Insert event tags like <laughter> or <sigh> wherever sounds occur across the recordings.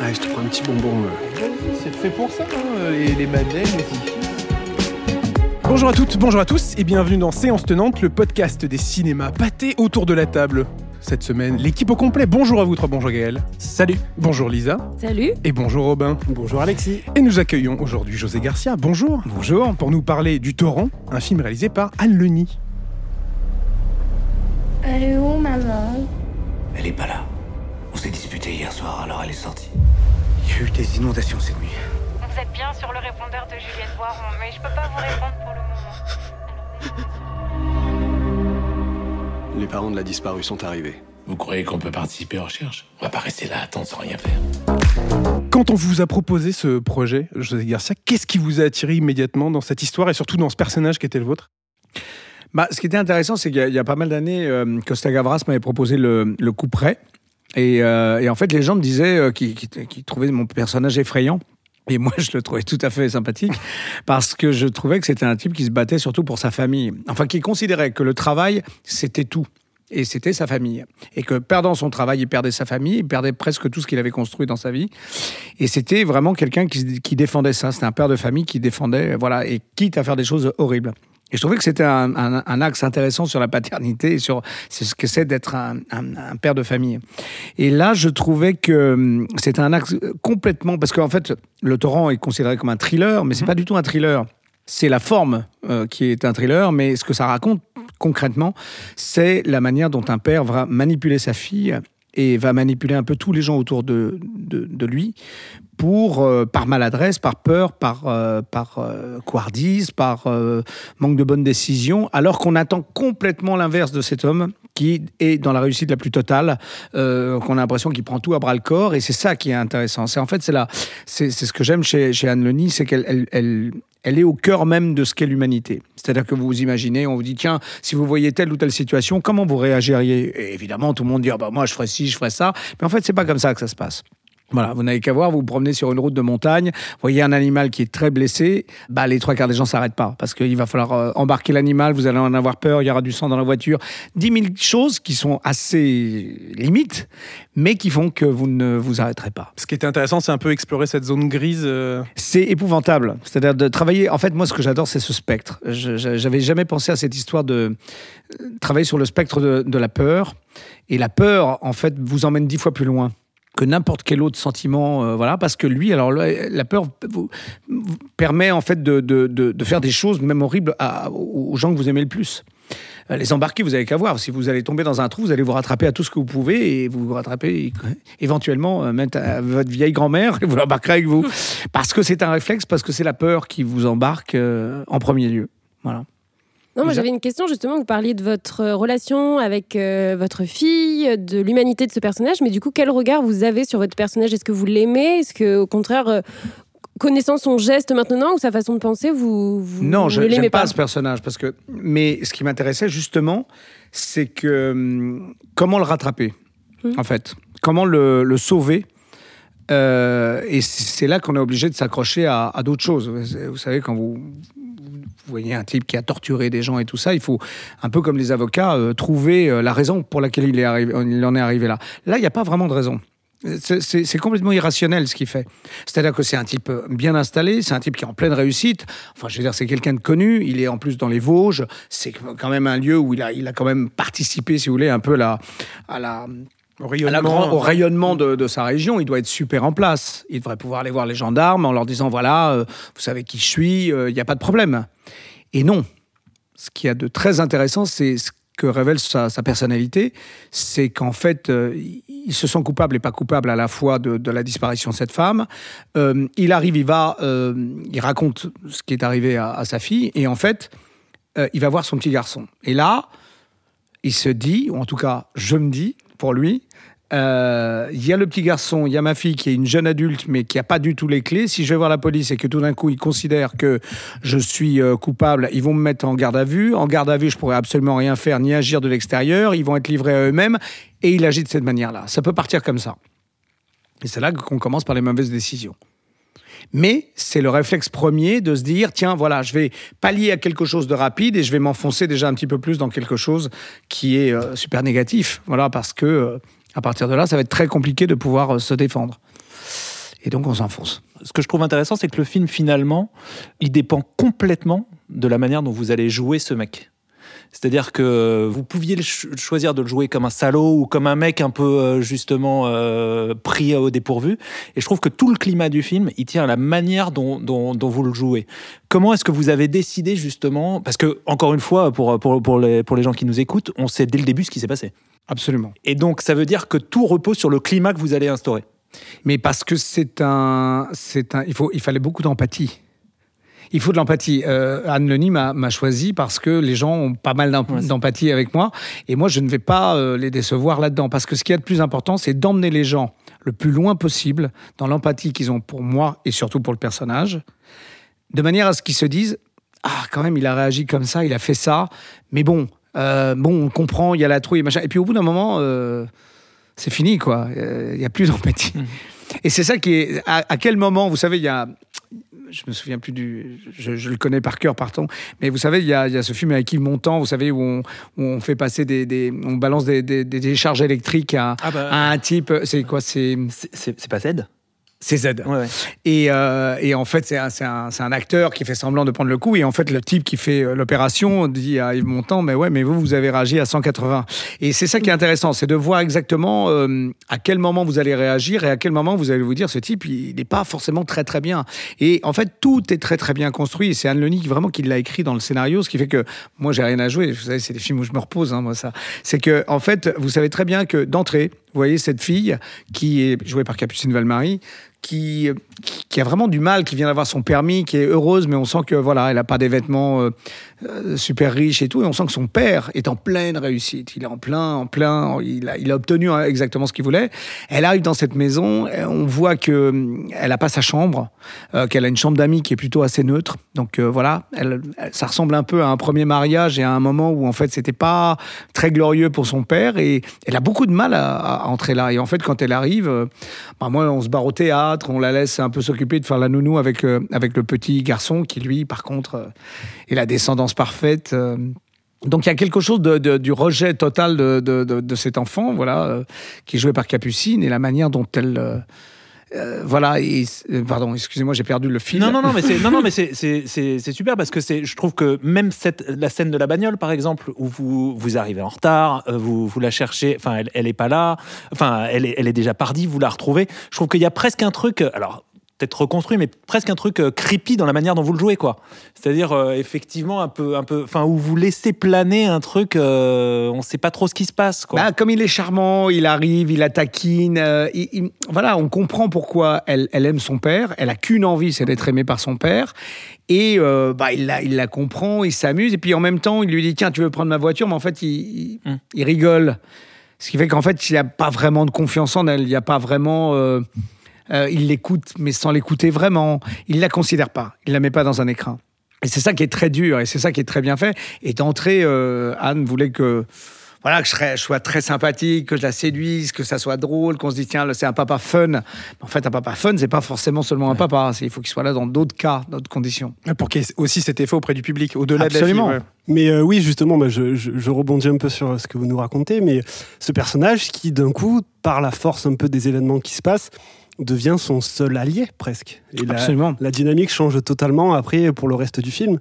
Allez, je te prends un petit bonbon. euh. C'est fait pour ça, hein, les, les madeleines aussi. Bonjour à toutes, bonjour à tous et bienvenue dans Séance Tenante, le podcast des cinémas pâtés autour de la table. Cette semaine, l'équipe au complet. Bonjour à vous trois, bonjour Gaël. Salut. Bonjour Lisa. Salut. Et bonjour Robin. Bonjour Alexis. Et nous accueillons aujourd'hui José Garcia. Bonjour. Bonjour. Pour nous parler du Torrent, un film réalisé par Anne Leni. Elle est où, maman? Elle est pas là. On s'est disputé hier soir, alors elle est sortie. Il y a eu des inondations cette nuit. Vous êtes bien sur le répondeur de Juliette Boiron, mais je peux pas vous répondre pour le moment. Les parents de la disparue sont arrivés. Vous croyez qu'on peut participer aux recherches On va pas rester là à attendre sans rien faire. Quand on vous a proposé ce projet, José Garcia, qu'est-ce qui vous a attiré immédiatement dans cette histoire et surtout dans ce personnage qui était le vôtre? Bah, ce qui était intéressant, c'est qu'il y, a- il y a pas mal d'années, euh, Costa Gavras m'avait proposé le, le coup près. Et, euh, et en fait, les gens me disaient euh, qu'ils trouvaient mon personnage effrayant. Et moi, <laughs> je le trouvais tout à fait sympathique parce que je trouvais que c'était un type qui se battait surtout pour sa famille. Enfin, qui considérait que le travail, c'était tout. Et c'était sa famille. Et que perdant son travail, il perdait sa famille, il perdait presque tout ce qu'il avait construit dans sa vie. Et c'était vraiment quelqu'un qui, qui défendait ça. C'était un père de famille qui défendait, voilà, et quitte à faire des choses horribles. Et je trouvais que c'était un, un- un axe intéressant sur la paternité et sur ce que c'est d'être un, père de famille. Et là, je trouvais que hum, c'était un axe complètement parce qu'en fait, le torrent est considéré comme un thriller, mais c'est pas du tout un thriller. C'est la forme euh, qui est un thriller, mais ce que ça raconte concrètement, c'est la manière dont un père va manipuler sa fille et va manipuler un peu tous les gens autour de, de, lui pour, euh, par maladresse, par peur, par, euh, par euh, par euh, manque de bonnes décisions, alors qu'on attend complètement l'inverse de cet homme qui est dans la réussite la plus totale, euh, qu'on a l'impression qu'il prend tout à bras le corps, et c'est ça qui est intéressant. C'est en fait c'est là, c'est ce que j'aime chez, chez Anne Leni, c'est qu'elle elle, elle- elle est au cœur même de ce qu'est l'humanité. C'est-à-dire que vous vous imaginez, on vous dit tiens, si vous voyez telle ou telle situation, comment vous réagiriez? Et évidemment, tout le monde dit ah bah moi je ferais ci, je ferais ça, mais en fait c'est pas comme ça que ça se passe. Voilà, vous n'avez qu'à voir, vous vous promenez sur une route de montagne, vous voyez un animal qui est très blessé, bah, les trois quarts des gens s'arrêtent pas parce qu'il va falloir euh, embarquer l'animal, vous allez en avoir peur, il y aura du sang dans la voiture. 10 000 choses qui sont assez limites, mais qui font que vous ne vous arrêterez pas. Ce qui était intéressant, c'est un peu explorer cette zone grise. euh, C'est épouvantable. C'est-à-dire de travailler. En fait, moi, ce que j'adore, c'est ce spectre. J'avais jamais pensé à cette histoire de euh, travailler sur le spectre de, de la peur. Et la peur, en fait, vous emmène dix fois plus loin que n'importe quel autre sentiment, euh, voilà, parce que lui, alors la peur vous, vous permet en fait de, de- de- de faire des choses même horribles à- aux gens que vous aimez le plus. Euh, Les embarquer, vous avez qu'à voir. Si vous allez tomber dans un trou, vous allez vous rattraper à tout ce que vous pouvez et vous vous rattrapez éventuellement euh, même à votre vieille grand-mère et vous l'embarquerez avec vous. <laughs> Parce que c'est un réflexe, parce que c'est la peur qui vous embarque euh, en premier lieu. Voilà. Non, moi j'avais une question justement. Vous parliez de votre euh, relation avec euh, votre fille, de l'humanité de ce personnage, mais du coup, quel regard vous avez sur votre personnage? Est-ce que vous l'aimez? Est-ce que, au contraire, euh, connaissant son geste maintenant ou sa façon de penser, vous, vous Non, je n'aime pas, pas? ce personnage. Parce que... Mais ce qui m'intéressait justement, c'est que hum, comment le rattraper, Mhm. en fait? Comment le, le sauver? Euh, et c'est là qu'on est obligé de s'accrocher à, à d'autres choses. Vous savez, quand vous, vous voyez un type qui a torturé des gens et tout ça, il faut, un peu comme les avocats, euh, trouver euh, la raison pour laquelle il, est arrivé, il en est arrivé là. Là, il n'y a pas vraiment de raison. C'est- complètement irrationnel ce qu'il fait. C'est-à-dire que c'est un type euh, bien installé, c'est un type qui est en pleine réussite. Enfin, je veux dire, c'est quelqu'un de connu. Il est en plus dans les Vosges. C'est quand même un lieu où il a, il a quand même participé, si vous voulez, un peu à la, au rayonnement. de, sa région. Il doit être super en place. Il devrait pouvoir aller voir les gendarmes en leur disant voilà, euh, vous savez qui je suis, euh, il n'y a pas de problème. Et non. Ce qu'il y a de très intéressant, c'est ce que révèle sa, personnalité, c'est qu'en fait, euh, il se sent coupable et pas coupable à la fois de, la disparition de cette femme. Euh, il arrive, il va, euh, il raconte ce qui est arrivé à, sa fille, et en fait, euh, il va voir son petit garçon. Et là, il se dit, ou en tout cas, je me dis, pour lui, euh, il y a le petit garçon, il y a ma fille qui est une jeune adulte, mais qui n'a pas du tout les clés. Si je vais voir la police et que tout d'un coup ils considèrent que je suis euh, coupable, ils vont me mettre en garde à vue. En garde à vue, je pourrais absolument rien faire ni agir de l'extérieur. Ils vont être livrés à eux-mêmes et il agit de cette manière-là. Ça peut partir comme ça. Et c'est là qu'on commence par les mauvaises décisions. Mais c'est le réflexe premier de se dire tiens, voilà, je vais pallier à quelque chose de rapide et je vais m'enfoncer déjà un petit peu plus dans quelque chose qui est euh, super négatif. Voilà, parce que euh, à partir de là, ça va être très compliqué de pouvoir euh, se défendre. Et donc on s'enfonce. Ce que je trouve intéressant, c'est que le film, finalement, il dépend complètement de la manière dont vous allez jouer ce mec. C'est-à-dire que vous pouviez ch- choisir de le jouer comme un salaud ou comme un mec un peu euh, justement euh, pris au dépourvu. Et je trouve que tout le climat du film, il tient à la manière dont, dont, dont vous le jouez. Comment est-ce que vous avez décidé justement Parce que encore une fois, pour, pour, pour, les, pour les gens qui nous écoutent, on sait dès le début ce qui s'est passé. Absolument. Et donc ça veut dire que tout repose sur le climat que vous allez instaurer. Mais parce que c'est un, c'est un, il faut, il fallait beaucoup d'empathie. Il faut de l'empathie. Euh, Anne Leni m'a choisi parce que les gens ont pas mal d'empathie avec moi. Et moi, je ne vais pas euh, les décevoir là-dedans. Parce que ce qui est de plus important, c'est d'emmener les gens le plus loin possible dans l'empathie qu'ils ont pour moi et surtout pour le personnage. De manière à ce qu'ils se disent Ah, quand même, il a réagi comme ça, il a fait ça. Mais bon, euh, bon, on comprend, il y a la trouille, machin. Et puis au bout d'un moment, c'est fini, quoi. Il n'y a plus d'empathie. Et c'est ça qui est. À, à quel moment, vous savez, il y a. Je me souviens plus du. Je, je le connais par cœur, pardon. Mais vous savez, il y y a ce film avec Yves Montand, vous savez, où on, où on fait passer des, des- On balance des, des, des décharges électriques à, Ah bah, à un type. C'est quoi c'est c'est pas Z? C'est Z. ouais, ouais. Et, euh, et en fait, c'est un, un- un acteur qui fait semblant de prendre le coup. Et en fait, le type qui fait euh, l'opération dit à Yves Montand, mais ouais, mais vous, vous avez réagi à 180. Et c'est ça qui est intéressant, c'est de voir exactement euh, à quel moment vous allez réagir et à quel moment vous allez vous dire, ce type, il n'est pas forcément très très bien. Et en fait, tout est très très bien construit. Et c'est Anne Leni qui, vraiment qui l'a écrit dans le scénario, ce qui fait que moi, j'ai rien à jouer. Vous savez, c'est des films où je me repose, hein, moi, ça. C'est que, en fait, vous savez très bien que d'entrée, vous voyez cette fille qui est jouée par Capucine Valmarie, qui, qui- a vraiment du mal, qui vient d'avoir son permis, qui est heureuse, mais on sent que voilà, elle n'a pas des vêtements euh, euh, super riches et tout, et on sent que son père est en pleine réussite. Il est en plein, en plein, il a, il a obtenu hein, exactement ce qu'il voulait. Elle arrive dans cette maison, et on voit que hum, elle n'a pas sa chambre, euh, qu'elle a une chambre d'amis qui est plutôt assez neutre. Donc euh, voilà, elle, ça ressemble un peu à un premier mariage et à un moment où en fait c'était pas très glorieux pour son père, et elle a beaucoup de mal à, entrer là. Et en fait, quand elle arrive, euh, bah, moi, on se barre au théâtre, on la laisse un peu s'occuper de faire la nounou avec, euh, avec le petit garçon qui, lui, par contre, euh, est la descendance parfaite. euh. donc il y a quelque chose de, du rejet total de, de, cet enfant, voilà, euh, qui est joué par Capucine et la manière dont elle, euh, voilà. Pardon, excusez-moi, j'ai perdu le fil. Non, non, non, mais c'est non, non, mais c'est c'est super parce que c'est je trouve que même cette la scène de la bagnole par exemple où vous vous arrivez en retard, vous vous la cherchez, enfin elle elle est pas là, enfin elle est elle est déjà partie, vous la retrouvez. Je trouve qu'il y a presque un truc, alors peut-être reconstruit, mais presque un truc euh, creepy dans la manière dont vous le jouez, quoi. C'est-à-dire euh, effectivement un peu un peu, enfin où vous laissez planer un truc, euh, on sait pas trop ce qui se passe, quoi. Bah, comme il est charmant, il arrive, il la taquine. euh, il- il- voilà, on comprend pourquoi elle, elle aime son père. Elle a qu'une envie, c'est d'être aimée par son père. Et euh, bah, il, la, il la comprend, il s'amuse. Et puis en même temps, il lui dit Tiens, tu veux prendre ma voiture? Mais en fait, il, il, Mm. il rigole. Ce qui fait qu'en fait, il n'y a pas vraiment de confiance en elle. Il n'y a pas vraiment. euh, euh, il l'écoute, mais sans l'écouter vraiment. Il la considère pas. Il la met pas dans un écran. Et c'est ça qui est très dur, et c'est ça qui est très bien fait. Et d'entrée, euh, Anne voulait que, voilà, que je, serais- je sois très sympathique, que je la séduise, que ça soit drôle, qu'on se dise tiens, c'est un papa fun. Mais en fait, un papa fun, c'est pas forcément seulement un papa. Il faut qu'il soit là dans d'autres cas, d'autres conditions. Pour qu'il y ait aussi cet effet auprès du public, au-delà de la Absolument. fille, ouais. Mais euh, oui, justement, bah, je, je- je rebondis un peu sur ce que vous nous racontez, mais ce personnage qui, d'un coup, par la force un peu des événements qui se passent, devient son seul allié, presque. Et la, Absolument. la dynamique change totalement après pour le reste du film.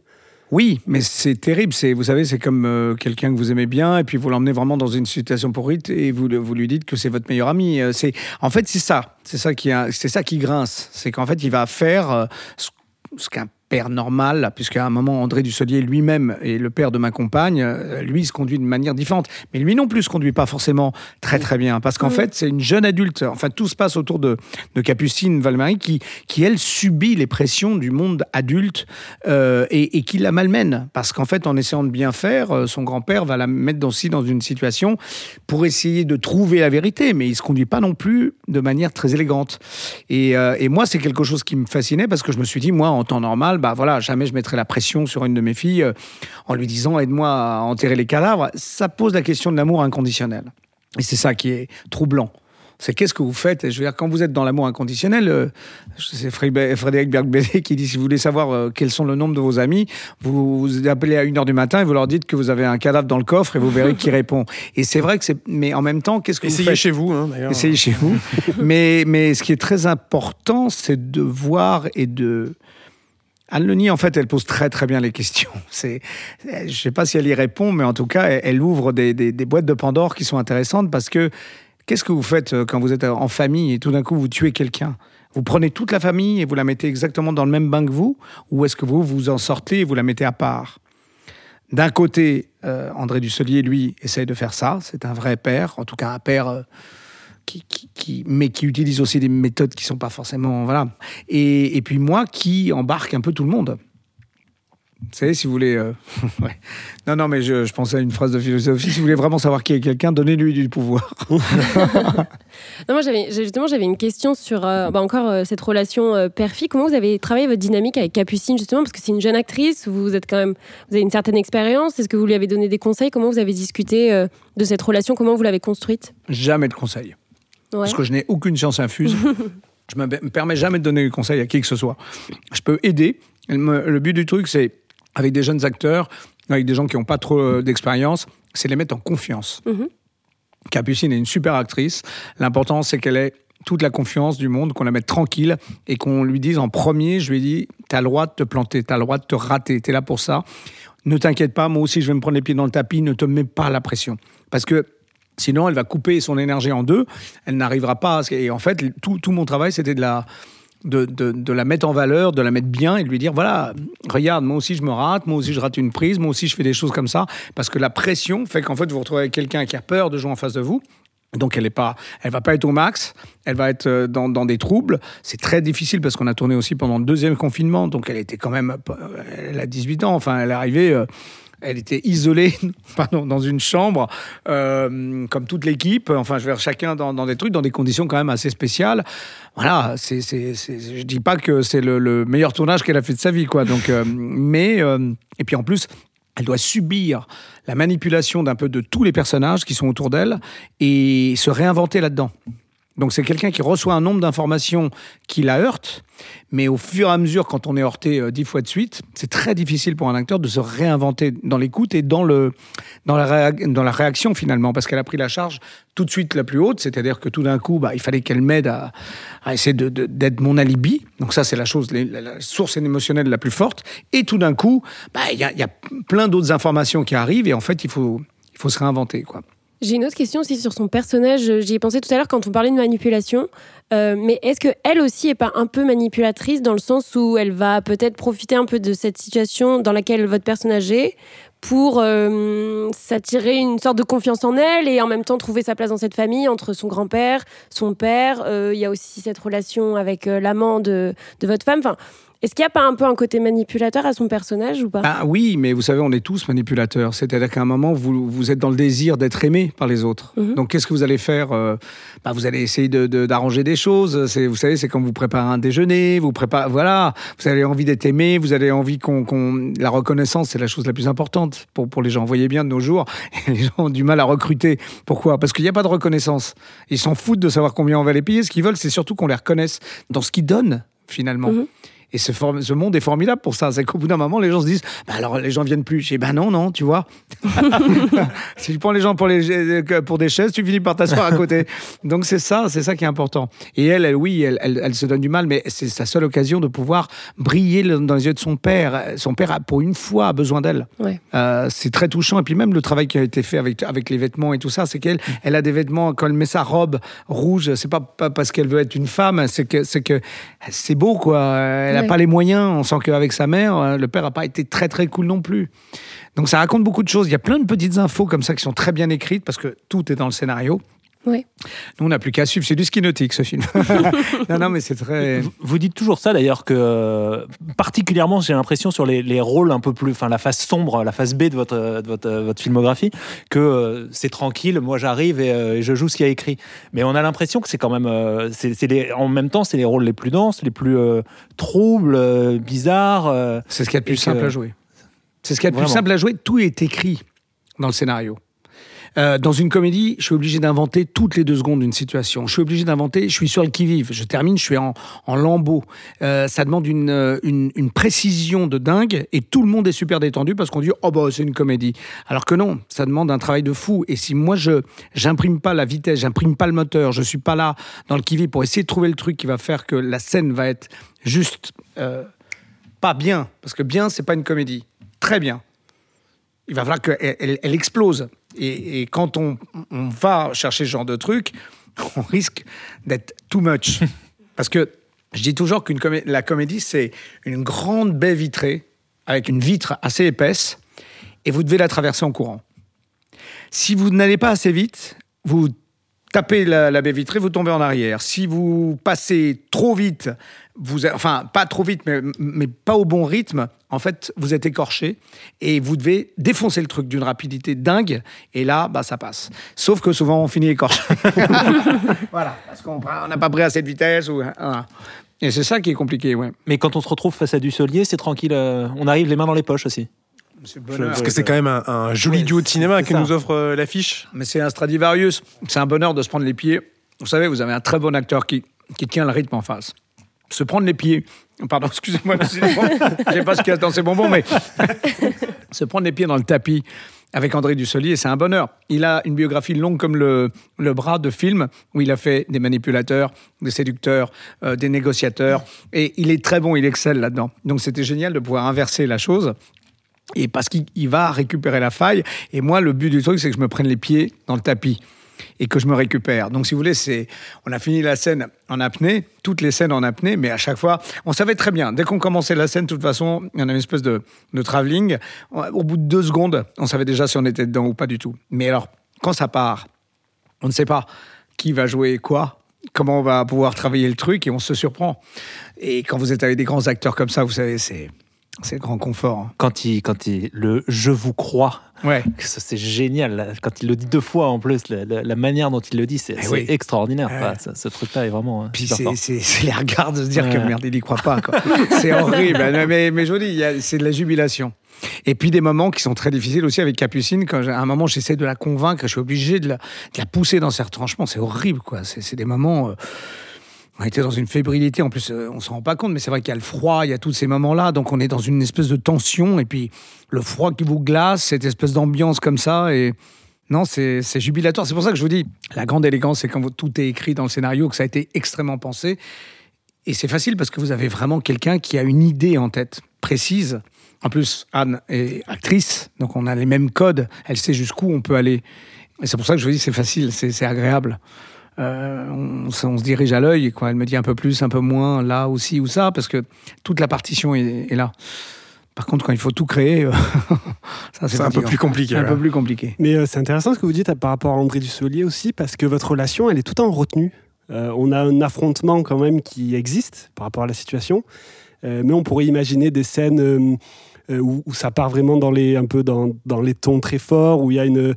Oui, mais c'est terrible. C'est, vous savez, c'est comme euh, quelqu'un que vous aimez bien et puis vous l'emmenez vraiment dans une situation pourrite et vous, le- vous lui dites que c'est votre meilleur ami. Euh, C'est, en fait, c'est ça. C'est ça qui, a- c'est ça qui grince. C'est qu'en fait, il va faire euh, ce, ce qu'un père normal, puisqu'à un moment, André Dussolier lui-même est le père de ma compagne, euh, lui, il se conduit de manière différente. Mais lui non plus se conduit pas forcément très très bien, parce qu'en fait, c'est une jeune adulte. Enfin, tout se passe autour de, de Capucine Valmarie qui, qui, elle, subit les pressions du monde adulte euh, et, et qui la malmène. Parce qu'en fait, en essayant de bien faire, euh, son grand-père va la mettre aussi dans une situation pour essayer de trouver la vérité, mais il se conduit pas non plus de manière très élégante. Et, euh, et moi, c'est quelque chose qui me fascinait parce que je me suis dit, moi, en temps normal, bah voilà, jamais je mettrais la pression sur une de mes filles euh, en lui disant aide-moi à enterrer les cadavres. Ça pose la question de l'amour inconditionnel. Et c'est ça qui est troublant C'est qu'est-ce que vous faites? Et Je veux dire, quand vous êtes dans l'amour inconditionnel, euh, c'est Frédéric Bergbédé qui dit si vous voulez savoir euh, quels sont le nombre de vos amis, vous vous appelez à 1h du matin et vous leur dites que vous avez un cadavre dans le coffre et vous verrez qui <laughs> répond. Et c'est vrai que c'est. Mais en même temps, qu'est-ce que vous Essayez faites? chez vous, hein, d'ailleurs. Essayez chez vous. <laughs> mais, mais ce qui est très important, c'est de voir et de. Anne Leni, en fait, elle pose très très bien les questions. <laughs> Je ne sais pas si elle y répond, mais en tout cas, elle, ouvre des, boîtes de Pandore qui sont intéressantes parce que qu'est-ce que vous faites euh, quand vous êtes en famille et tout d'un coup vous tuez quelqu'un? Vous prenez toute la famille et vous la mettez exactement dans le même bain que vous? Ou est-ce que vous vous en sortez et vous la mettez à part? D'un côté, euh, André Dusselier, lui, essaye de faire ça. C'est un vrai père, en tout cas un père euh, qui, qui- qui- mais qui utilise aussi des méthodes qui sont pas forcément voilà. Et, et puis moi qui embarque un peu tout le monde. Vous savez, si vous voulez. euh, <laughs> ouais. Non, non, mais je, je pensais à une phrase de philosophie. Si vous voulez vraiment savoir qui est quelqu'un, donnez-lui du pouvoir. <laughs> Non, moi, j'avais, justement, j'avais une question sur euh, bah, encore euh, cette relation père-fille. Comment vous avez travaillé votre dynamique avec Capucine, justement? Parce que c'est une jeune actrice, vous êtes quand même, vous avez une certaine expérience. Est-ce que vous lui avez donné des conseils? Comment vous avez discuté de cette relation? Comment vous l'avez construite? Jamais de conseils. Ouais. Parce que je n'ai aucune science infuse. <laughs> je ne me permets jamais de donner des conseils à qui que ce soit. Je peux aider. Le but du truc, c'est, avec des jeunes acteurs, avec des gens qui n'ont pas trop euh, d'expérience, c'est les mettre en confiance. Mhm. Capucine est une super actrice. L'important, c'est qu'elle ait toute la confiance du monde, qu'on la mette tranquille et qu'on lui dise en premier, je lui ai dit, tu as le droit de te planter, tu as le droit de te rater, tu es là pour ça. Ne t'inquiète pas, moi aussi je vais me prendre les pieds dans le tapis, ne te mets pas la pression. Parce que sinon, elle va couper son énergie en deux, elle n'arrivera pas à... Et en fait, tout, mon travail, c'était de la... De, la mettre en valeur, de la mettre bien et de lui dire voilà, regarde, moi aussi je me rate, moi aussi je rate une prise, moi aussi je fais des choses comme ça. Parce que la pression fait qu'en fait vous retrouvez quelqu'un qui a peur de jouer en face de vous. Donc elle est pas, elle va pas être au max, elle va être euh, dans, des troubles. C'est très difficile parce qu'on a tourné aussi pendant le deuxième confinement, donc elle était quand même, pas- elle a 18 ans, enfin elle est arrivée, euh, elle était isolée, <laughs> pardon, dans une chambre, euh, comme toute l'équipe. Enfin, je dire, chacun dans, des trucs, dans des conditions quand même assez spéciales. Voilà, je dis pas que c'est le, le meilleur tournage qu'elle a fait de sa vie, quoi. Donc, euh, mais euh, et puis en plus. Elle doit subir la manipulation d'un peu de tous les personnages qui sont autour d'elle et se réinventer là-dedans. Donc c'est quelqu'un qui reçoit un nombre d'informations qui la heurte, mais au fur et à mesure, quand on est heurté euh, dix fois de suite, c'est très difficile pour un acteur de se réinventer dans l'écoute et dans, le, dans, la, dans la réaction finalement, parce qu'elle a pris la charge tout de suite la plus haute, c'est-à-dire que tout d'un coup, bah, il fallait qu'elle m'aide à, à essayer de- de- d'être mon alibi. Donc ça, c'est la chose, la, source émotionnelle la plus forte. Et tout d'un coup, bah, il y, a, y a plein d'autres informations qui arrivent et en fait, il faut, il faut se réinventer. quoi. J'ai une autre question aussi sur son personnage. J'y ai pensé tout à l'heure quand on parlait de manipulation. Euh, mais est-ce que elle aussi est pas un peu manipulatrice dans le sens où elle va peut-être profiter un peu de cette situation dans laquelle votre personnage est pour euh, s'attirer une sorte de confiance en elle et en même temps trouver sa place dans cette famille entre son grand-père, son père. Euh, Il y a aussi cette relation avec euh, l'amant de, de votre femme. Enfin, est-ce qu'il n'y a pas un peu un côté manipulateur à son personnage ou pas? Ah oui, mais vous savez, on est tous manipulateurs. C'est-à-dire qu'à un moment, vous, vous êtes dans le désir d'être aimé par les autres. Mhm. Donc, qu'est-ce que vous allez faire Euh, bah, Vous allez essayer de- de- d'arranger des choses. Vous savez, c'est comme vous préparez un déjeuner, vous préparez, voilà, vous avez envie d'être aimé, vous avez envie qu'on, qu'on- la reconnaissance, c'est la chose la plus importante pour, pour les gens. Vous voyez bien de nos jours, <laughs> les gens ont du mal à recruter. Pourquoi? Parce qu'il n'y a pas de reconnaissance. Ils s'en foutent de savoir combien on va les payer. Ce qu'ils veulent, c'est surtout qu'on les reconnaisse dans ce qu'ils donnent finalement. Mhm. Et ce, monde est formidable pour ça. C'est qu'au bout d'un moment, les gens se disent bah alors les gens viennent plus. Je dis ben non, non, tu vois. <laughs> <laughs> si tu prends les gens pour, les, pour des chaises, tu finis par t'asseoir à côté. Donc c'est ça, c'est ça qui est important. Et elle, elle oui, elle, elle, elle se donne du mal, mais c'est sa seule occasion de pouvoir briller le- dans les yeux de son père. Son père, a, pour une fois, a besoin d'elle. Ouais. Euh, c'est très touchant. Et puis même le travail qui a été fait avec, avec les vêtements et tout ça, c'est qu'elle elle a des vêtements, quand elle met sa robe rouge, c'est pas, pas parce qu'elle veut être une femme, c'est que c'est que c'est beau, quoi. Elle n'a Pas les moyens. On sent qu'avec sa mère, euh, le père n'a pas été très très cool non plus. Donc ça raconte beaucoup de choses. Il y a plein de petites infos comme ça qui sont très bien écrites parce que tout est dans le scénario. Ouais. Nous, on n'a plus qu'à suivre. C'est du ski nautique, ce film. <laughs> non, non, mais c'est très. Vous- dites toujours ça d'ailleurs que euh, particulièrement j'ai l'impression sur les, les rôles un peu plus, enfin la face sombre, la face B de votre de votre, votre filmographie, que euh, c'est tranquille, moi j'arrive et, euh, et je joue ce qu'il y a écrit. Mais on a l'impression que c'est quand même, euh, c'est les- en même temps c'est les rôles les plus denses, les plus euh, troubles, euh, bizarres. euh, C'est ce qu'il y a de plus simple à jouer. C'est ce qu'il y a de plus simple à jouer. Tout est écrit dans le scénario. Euh, dans une comédie, je suis obligé d'inventer toutes les deux secondes une situation. Je suis obligé d'inventer, je suis sur le qui-vive. Je termine, je suis en, lambeau. Euh, ça demande une, euh, une, une précision de dingue et tout le monde est super détendu parce qu'on dit oh bah c'est une comédie. Alors que non, ça demande un travail de fou. Et si moi je j'imprime pas la vitesse, j'imprime pas le moteur, je suis pas là dans le qui-vive pour essayer de trouver le truc qui va faire que la scène va être juste pas bien, parce que bien c'est pas une comédie, très bien. Il va falloir qu'elle elle, elle explose. Et, et quand on, on va chercher ce genre de truc, on risque d'être too much. <laughs> Parce que je dis toujours qu'une comé- la comédie, c'est une grande baie vitrée avec une vitre assez épaisse et vous devez la traverser en courant. Si vous n'allez pas assez vite, vous tapez la, la baie vitrée, vous tombez en arrière. Si vous passez trop vite, vous, enfin pas trop vite, mais, mais pas au bon rythme, en fait, vous êtes écorché et vous devez défoncer le truc d'une rapidité dingue. Et là, bah, ça passe. Sauf que souvent, on finit écorché. <laughs> voilà, parce qu'on n'a pas pris assez de vitesse. Ou, voilà. Et c'est ça qui est compliqué, ouais. Mais quand on se retrouve face à du Solier, c'est tranquille. euh, on arrive les mains dans les poches aussi. Bonheur. Parce que c'est quand même un, un joli Ouais, duo de cinéma que ça. nous offre euh, l'affiche. Mais c'est un Stradivarius. C'est un bonheur de se prendre les pieds. Vous savez, vous avez un très bon acteur qui, qui tient le rythme en face. Se prendre les pieds. Pardon, <laughs> excusez-moi, je sais pas ce qu'il y a dans ces bonbons, mais <laughs> se prendre les pieds dans le tapis avec André Dussolier, c'est un bonheur. Il a une biographie longue comme le, le bras de film, où il a fait des manipulateurs, des séducteurs, euh, des négociateurs, et il est très bon, il excelle là-dedans. Donc c'était génial de pouvoir inverser la chose. Et parce qu'il il va récupérer la faille. Et moi, le but du truc, c'est que je me prenne les pieds dans le tapis et que je me récupère. Donc, si vous voulez, c'est, on a fini la scène en apnée, toutes les scènes en apnée, mais à chaque fois, on savait très bien. Dès qu'on commençait la scène, de toute façon, il y en a une espèce de, de travelling. Au bout de deux secondes, on savait déjà si on était dedans ou pas du tout. Mais alors, quand ça part, on ne sait pas qui va jouer quoi, comment on va pouvoir travailler le truc et on se surprend. Et quand vous êtes avec des grands acteurs comme ça, vous savez, c'est, c'est le grand confort. hein. Quand il, quand il, le je vous crois, Ouais. c'est génial. là. Quand il le dit deux fois en plus, la, la- la manière dont il le dit, c'est Eh oui. extraordinaire. Ouais. Ce truc-là est vraiment. euh, Puis c'est, les regards de se dire que Ouais. merde, il y croit pas. <laughs> c'est horrible. Mais, mais je vous dis, il y a- c'est de la jubilation. Et puis des moments qui sont très difficiles aussi avec Capucine. Quand à un moment, j'essaie de la convaincre, je suis obligé de la, de la pousser dans ses retranchements. C'est horrible, quoi. C'est des moments. euh, on était dans une fébrilité. En plus, euh, on s'en rend pas compte, mais c'est vrai qu'il y a le froid, il y a tous ces moments-là. Donc on est dans une espèce de tension. Et puis le froid qui vous glace, cette espèce d'ambiance comme ça. Et non, c'est jubilatoire. C'est pour ça que je vous dis, la grande élégance, c'est quand tout est écrit dans le scénario, que ça a été extrêmement pensé. Et c'est facile parce que vous avez vraiment quelqu'un qui a une idée en tête précise. En plus, Anne est actrice, donc on a les mêmes codes. Elle sait jusqu'où on peut aller. Et c'est pour ça que je vous dis, c'est facile, c'est agréable. Euh, on, se- on se dirige à l'œil, quoi. Elle me dit un peu plus, un peu moins, là aussi ou ça, parce que toute la partition est, est là. Par contre, quand il faut tout créer, euh, <laughs> ça C'est un peu plus compliqué. Un peu plus compliqué. Mais euh, c'est intéressant ce que vous dites par rapport à André Dussolier aussi, parce que votre relation, elle est tout en retenue. Euh, on a un affrontement quand même qui existe par rapport à la situation, Euh, mais on pourrait imaginer des scènes où, où ça part vraiment dans les, un peu dans, dans les tons très forts, où il y a une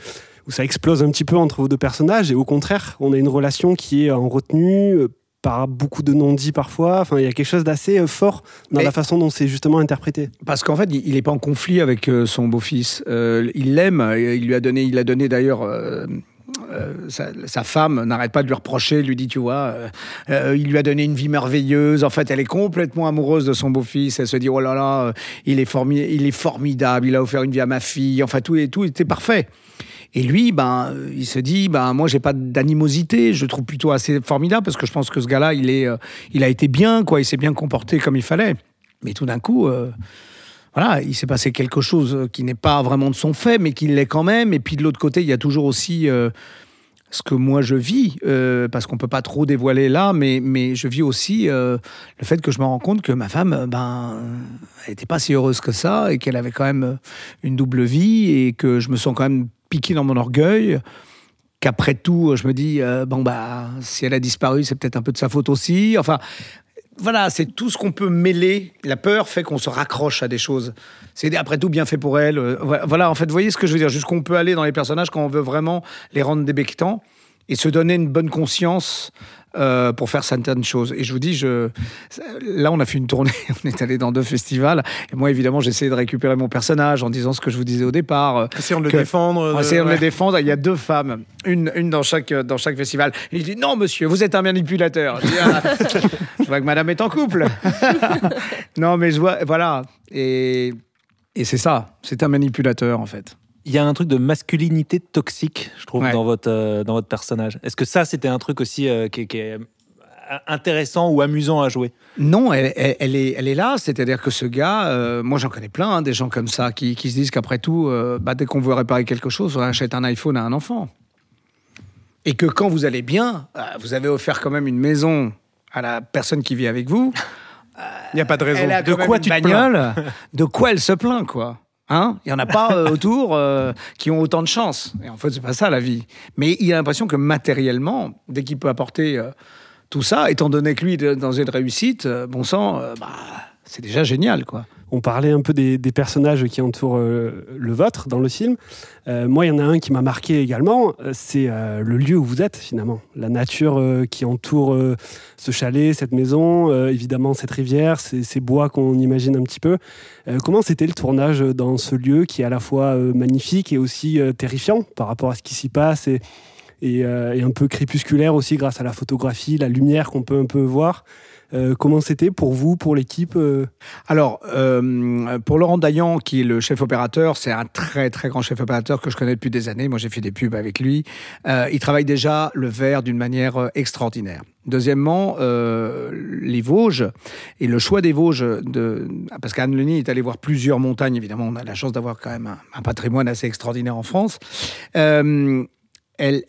où ça explose un petit peu entre vos deux personnages, et au contraire, on a une relation qui est en retenue, euh, par beaucoup de non-dits parfois. Enfin, il y a quelque chose d'assez euh, fort dans Mais- la façon dont c'est justement interprété. Parce qu'en fait, il n'est pas en conflit avec euh, son beau-fils. Euh, il l'aime. Il lui a donné, il a donné d'ailleurs. euh, euh, sa, sa femme n'arrête pas de lui reprocher, lui dit, tu vois, euh, euh, il lui a donné une vie merveilleuse. En fait, elle est complètement amoureuse de son beau-fils. Elle se dit, oh là là, euh, il est, il est formidable, il a offert une vie à ma fille. Enfin, tout, et tout était parfait. Et lui, ben, il se dit, ben, moi, j'ai pas d'animosité. Je le trouve plutôt assez formidable parce que je pense que ce gars-là, il est, euh, il a été bien, quoi. Il s'est bien comporté comme il fallait. Mais tout d'un coup, euh, voilà, il s'est passé quelque chose qui n'est pas vraiment de son fait, mais qui l'est quand même. Et puis de l'autre côté, il y a toujours aussi euh, ce que moi je vis, parce qu'on peut pas trop dévoiler là, mais, mais je vis aussi le fait que je me rends compte que ma femme, ben, elle n'était pas si heureuse que ça, et qu'elle avait quand même une double vie, et que je me sens quand même piqué dans mon orgueil. Qu'après tout, je me dis, euh, bon, bah, si elle a disparu, c'est peut-être un peu de sa faute aussi. Enfin, voilà, c'est tout ce qu'on peut mêler. La peur fait qu'on se raccroche à des choses. C'est après tout bien fait pour elle. Euh, Voilà, en fait, vous voyez ce que je veux dire Jusqu'où on peut aller dans les personnages quand on veut vraiment les rendre débectants. Et se donner une bonne conscience euh, pour faire certaines choses. Et je vous dis, je, là, on a fait une tournée, <laughs> on est allé dans deux festivals. Et moi, évidemment, j'ai essayé de récupérer mon personnage en disant ce que je vous disais au départ. euh, Essayons de le défendre. en de- essayant de le défendre, il y a deux femmes, une, une dans, chaque, dans chaque festival. Et il dit Non, monsieur, vous êtes un manipulateur. Je, dis, Ah, je vois que madame est en couple. <laughs> non, mais je vois, voilà. Et, et c'est ça, c'est un manipulateur, en fait. Il y a un truc de masculinité toxique, je trouve, Ouais. dans, votre, euh, dans votre personnage. Est-ce que ça, c'était un truc aussi euh, qui, qui est euh, intéressant ou amusant à jouer? Non, elle, elle- elle est, elle est là. C'est-à-dire que ce gars, euh, moi j'en connais plein, hein, des gens comme ça, qui, qui se disent qu'après tout, euh, bah, dès qu'on veut réparer quelque chose, on achète un iPhone à un enfant. Et que quand vous allez bien, euh, vous avez offert quand même une maison à la personne qui vit avec vous. <laughs> Il n'y a pas de raison. Elle a De quoi une tu te plains bagnole. <laughs> De quoi elle se plaint, quoi Hein Il n'y en a pas euh, autour euh, qui ont autant de chance. Et en fait, c'est pas ça la vie. Mais il a l'impression que matériellement, dès qu'il peut apporter euh, tout ça, étant donné que lui dans une réussite, bon sang, bah, c'est déjà génial, quoi. On parlait un peu des, personnages qui entourent euh, le vôtre dans le film. Euh, moi, il y en a un qui m'a marqué également. euh, C'est le lieu où vous êtes, finalement. La nature qui entoure ce chalet, cette maison, évidemment cette rivière, ces, bois qu'on imagine un petit peu. Comment c'était le tournage dans ce lieu qui est à la fois magnifique et aussi terrifiant par rapport à ce qui s'y passe et un peu crépusculaire aussi grâce à la photographie, la lumière qu'on peut un peu voir? Euh, comment c'était pour vous, pour l'équipe euh Alors, euh, pour Laurent Dayan, qui est le chef opérateur, c'est un très très grand chef opérateur que je connais depuis des années. Moi, j'ai fait des pubs avec lui. Il travaille déjà le verre d'une manière extraordinaire. Deuxièmement, les Vosges et le choix des Vosges, de, parce qu'Anne Leni est allée voir plusieurs montagnes. Évidemment, on a la chance d'avoir quand même un, patrimoine assez extraordinaire en France. Elle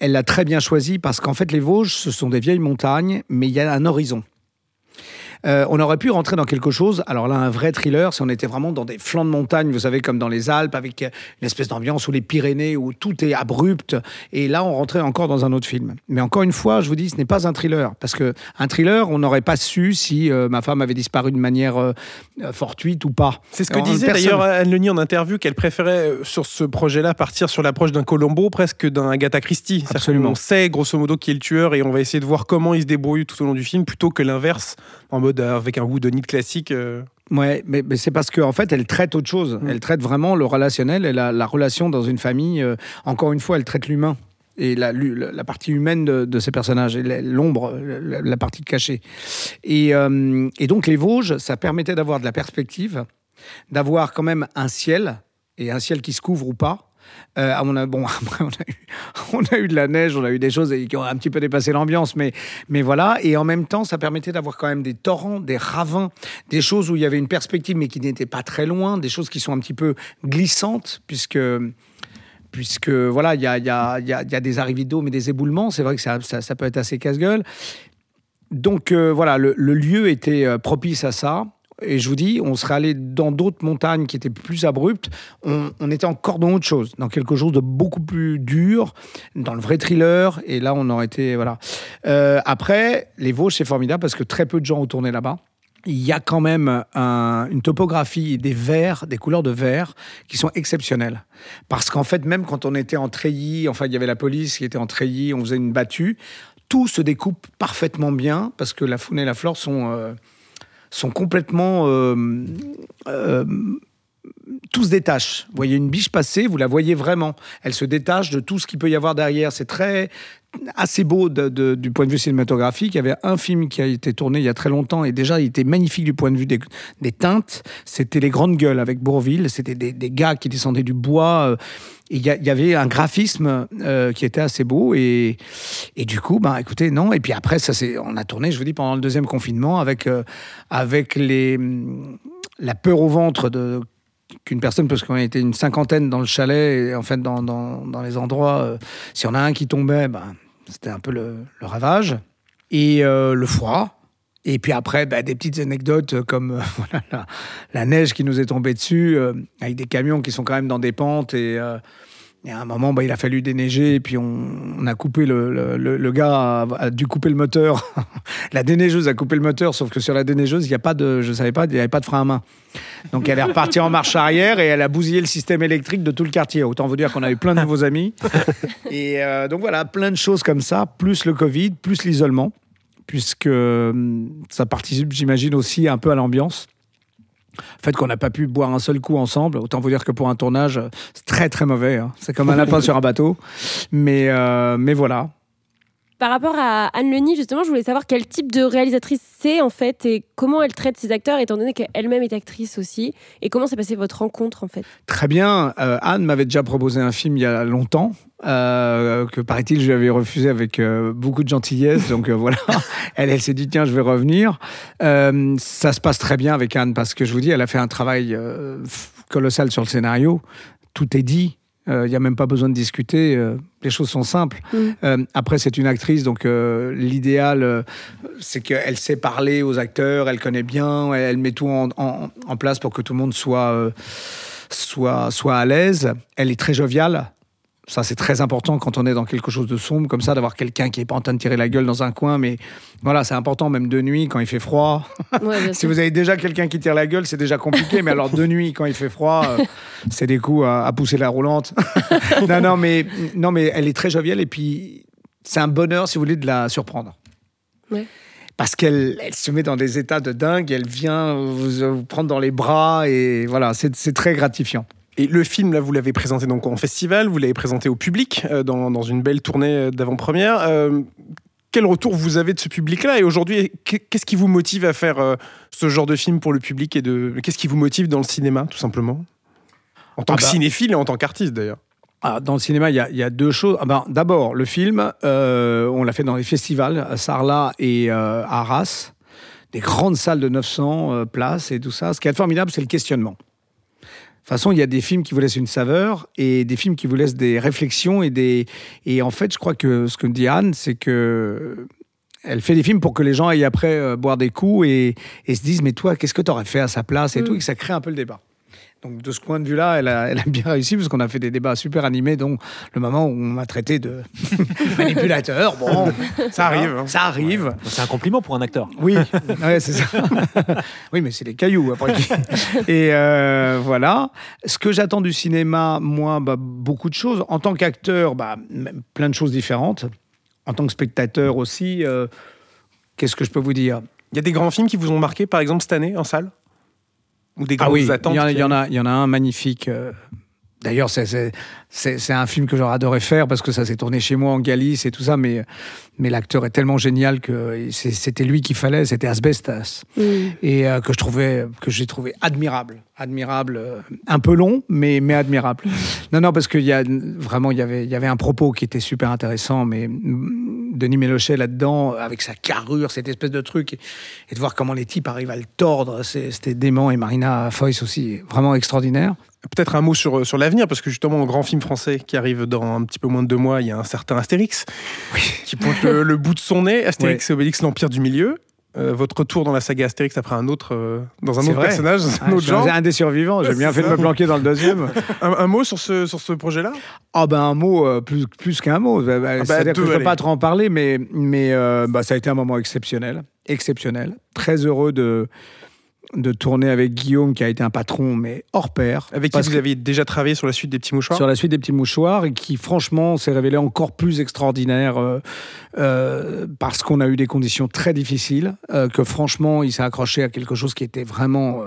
l'a très bien choisi parce qu'en fait, les Vosges, ce sont des vieilles montagnes, mais il y a un horizon. Euh, on aurait pu rentrer dans quelque chose, alors là, un vrai thriller, si on était vraiment dans des flancs de montagne, vous savez, comme dans les Alpes, avec euh, une espèce d'ambiance ou les Pyrénées, où tout est abrupt. Et là, on rentrait encore dans un autre film. Mais encore une fois, je vous dis, ce n'est pas un thriller. Parce que un thriller, on n'aurait pas su si euh, ma femme avait disparu de manière euh, fortuite ou pas. C'est ce que disait d'ailleurs Anne Leni en interview, qu'elle préférait sur ce projet-là partir sur l'approche d'un Colombo presque que d'un Agatha Christie. Absolument. qu'on sait grosso modo qui est le tueur et on va essayer de voir comment il se débrouille tout au long du film plutôt que l'inverse, en mode avec un goût de nid classique. euh. Ouais, mais, mais c'est parce qu'en fait, elle traite autre chose. Elle traite vraiment le relationnel et la, la relation dans une famille. euh, encore une fois, elle traite l'humain et la, la, partie humaine de, de ces personnages, l'ombre, la, la partie cachée. Et, euh, et donc, les Vosges, ça permettait d'avoir de la perspective, d'avoir quand même un ciel, et un ciel qui se couvre ou pas. Euh, mon avis, bon, <laughs> après, on a, eu, on a de la neige, on a eu des choses qui ont un petit peu dépassé l'ambiance, mais, mais voilà. Et en même temps, ça permettait d'avoir quand même des torrents, des ravins, des choses où il y avait une perspective, mais qui n'étaient pas très loin, des choses qui sont un petit peu glissantes, puisque puisque voilà, il y a, y, a, y, a, y a des arrivées d'eau, mais des éboulements. C'est vrai que ça, ça, peut être assez casse-gueule. Donc euh, voilà, le, le lieu était euh, propice à ça. Et je vous dis, on serait allé dans d'autres montagnes qui étaient plus abruptes. On, était encore dans autre chose, dans quelque chose de beaucoup plus dur, dans le vrai thriller. Et là, on aurait été voilà. Euh, après, les Vosges, c'est formidable parce que très peu de gens ont tourné là-bas. Il y a quand même un- une topographie des verts, des couleurs de vert qui sont exceptionnelles. Parce qu'en fait, même quand on était en treillis, enfin, il y avait la police qui était en treillis, on faisait une battue, tout se découpe parfaitement bien parce que la faune et la flore sont, euh, sont complètement. euh, euh, tout se détache. Vous voyez une biche passer, vous la voyez vraiment. Elle se détache de tout ce qu'il peut y avoir derrière. C'est très assez beau du point de vue cinématographique. Il y avait un film qui a été tourné il y a très longtemps et déjà il était magnifique du point de vue des, teintes. C'était Les Grandes Gueules avec Bourville. C'était des, gars qui descendaient du bois. euh, il y, avait un graphisme euh, qui était assez beau et, et du coup, ben écoutez, non. Et puis après, ça on a tourné, je vous dis, pendant le deuxième confinement avec euh, avec les la peur au ventre de qu'une personne, parce qu'on était une cinquantaine dans le chalet, et en fait, dans, dans, dans les endroits, euh, si on a un qui tombait, ben, c'était un peu le, ravage. Et euh, le froid. Et puis après, ben, des petites anecdotes euh, comme <laughs> la, la neige qui nous est tombée dessus, avec des camions qui sont quand même dans des pentes et, Et à un moment, bah, il a fallu déneiger, et puis on, on a coupé le, le, le- le gars a, a dû couper le moteur. <laughs> la déneigeuse a coupé le moteur, sauf que sur la déneigeuse, il y a pas de, je savais pas, il n'y avait pas de frein à main. Donc elle est repartie en marche arrière et elle a bousillé le système électrique de tout le quartier. Autant vous dire qu'on a eu plein de nouveaux amis. <laughs> Et euh, donc voilà, plein de choses comme ça, plus le Covid, plus l'isolement, puisque hum, ça participe, j'imagine, aussi un peu à l'ambiance. Le fait qu'on n'a pas pu boire un seul coup ensemble, autant vous dire que pour un tournage, euh, c'est très très mauvais. hein. C'est comme un lapin sur un bateau. Mais, euh, mais voilà. Par rapport à Anne Leni, justement, je voulais savoir quel type de réalisatrice c'est en fait et comment elle traite ses acteurs, étant donné qu'elle-même est actrice aussi. Et comment s'est passée votre rencontre en fait? Très bien. Euh, Anne m'avait déjà proposé un film il y a longtemps, euh, que paraît-il, je lui avais refusé avec euh, beaucoup de gentillesse. Donc <laughs> voilà, elle, elle s'est dit, tiens, je vais revenir. Ça se passe très bien avec Anne, parce que je vous dis, elle a fait un travail colossal sur le scénario. Tout est dit. Euh, Il n'y a même pas besoin de discuter. euh, les choses sont simples. Mm. Euh, après, c'est une actrice, donc euh, l'idéal, euh, c'est qu'elle sait parler aux acteurs, elle connaît bien, elle, elle met tout en, en- en place pour que tout le monde soit, euh, soit, soit à l'aise. Elle est très joviale. Ça, c'est très important quand on est dans quelque chose de sombre, comme ça, d'avoir quelqu'un qui n'est pas en train de tirer la gueule dans un coin. Mais voilà, c'est important, même de nuit, quand il fait froid. Ouais, <laughs> Si vous avez déjà quelqu'un qui tire la gueule, c'est déjà compliqué. mais alors, de nuit, quand il fait froid, euh, c'est des coups à, à pousser la roulante. <laughs> non, non mais, non, mais elle est très joviale. Et puis, c'est un bonheur, si vous voulez, de la surprendre. Ouais. Parce qu'elle elle se met dans des états de dingue. Elle vient vous, vous prendre dans les bras. Et voilà, c'est très gratifiant. Et le film, là, vous l'avez présenté donc en festival, vous l'avez présenté au public euh, dans, dans une belle tournée euh, d'avant-première. Euh, quel retour vous avez de ce public-là Et aujourd'hui, qu'est- qu'est-ce qui vous motive à faire euh, ce genre de film pour le public et de qu'est-ce qui vous motive dans le cinéma, tout simplement? En tant Ah que bah. cinéphile et en tant qu'artiste, d'ailleurs. Ah, dans le cinéma, il y a, il y a deux choses. Ah ben, D'abord, le film, on l'a fait dans les festivals, à Sarlat et à Arras, des grandes salles de 900 euh, places et tout ça. Ce qui est formidable, c'est le questionnement. De toute façon, il y a des films qui vous laissent une saveur et des films qui vous laissent des réflexions et des. Et en fait, je crois que ce que dit Anne, c'est que elle fait des films pour que les gens aillent après euh, boire des coups et, et se disent mais toi, qu'est-ce que tu aurais fait à sa place et Mm. tout, et que ça crée un peu le débat. Donc de ce point de vue-là, elle a, <laughs> elle a bien réussi parce qu'on a fait des débats super animés, dont le moment où on m'a traité de <laughs> manipulateur. Bon, Ça arrive. hein. ça arrive. C'est un compliment pour un acteur. Oui, ouais, c'est ça. <laughs> oui, mais c'est des cailloux après. Et euh, voilà. Ce que j'attends du cinéma, moi, bah, beaucoup de choses. En tant qu'acteur, bah, plein de choses différentes. En tant que spectateur aussi, euh, qu'est-ce que je peux vous dire? Il y a des grands films qui vous ont marqué, par exemple, cette année, en salle? Ou des Ah grandes oui, il attentes y, en a- qui- il y en a, il y en a un magnifique. euh, D'ailleurs, c'est- un film que j'aurais adoré faire parce que ça s'est tourné chez moi en Galice et tout ça, mais, mais l'acteur est tellement génial que c'était lui qu'il fallait, c'était Asbestas. Mm. et euh, que je trouvais que j'ai trouvé admirable admirable euh, un peu long mais mais admirable non non parce qu'il y a vraiment il y avait il y avait un propos qui était super intéressant mais mm, Denis Ménochet là-dedans avec sa carrure cette espèce de truc et, et de voir comment les types arrivent à le tordre c'était dément et Marina Foïs aussi vraiment extraordinaire Peut-être un mot sur, sur l'avenir, parce que justement, au grand film français qui arrive dans un petit peu moins de deux mois, il y a un certain Astérix qui pointe le, le bout de son nez. Astérix et Obélix, l'Empire du Milieu. Euh, votre retour dans la saga Astérix après un autre, euh, dans un autre vrai. personnage, dans un Ah, autre genre. un des survivants j'ai Ouais, bien fait de me planquer dans le deuxième <laughs> Un, un mot sur ce, sur ce projet-là? Ah ben un mot euh, plus plus qu'un mot. Bah, bah, bah, C'est-à-dire que je ne peux pas trop en parler, mais mais euh, bah, ça a été un moment exceptionnel, exceptionnel. Très heureux de de tourner avec Guillaume, qui a été un patron mais hors pair. Avec qui vous avez déjà travaillé sur la suite des petits mouchoirs? Sur la suite des petits mouchoirs et qui franchement s'est révélé encore plus extraordinaire euh, euh, parce qu'on a eu des conditions très difficiles, euh, que franchement il s'est accroché à quelque chose qui était vraiment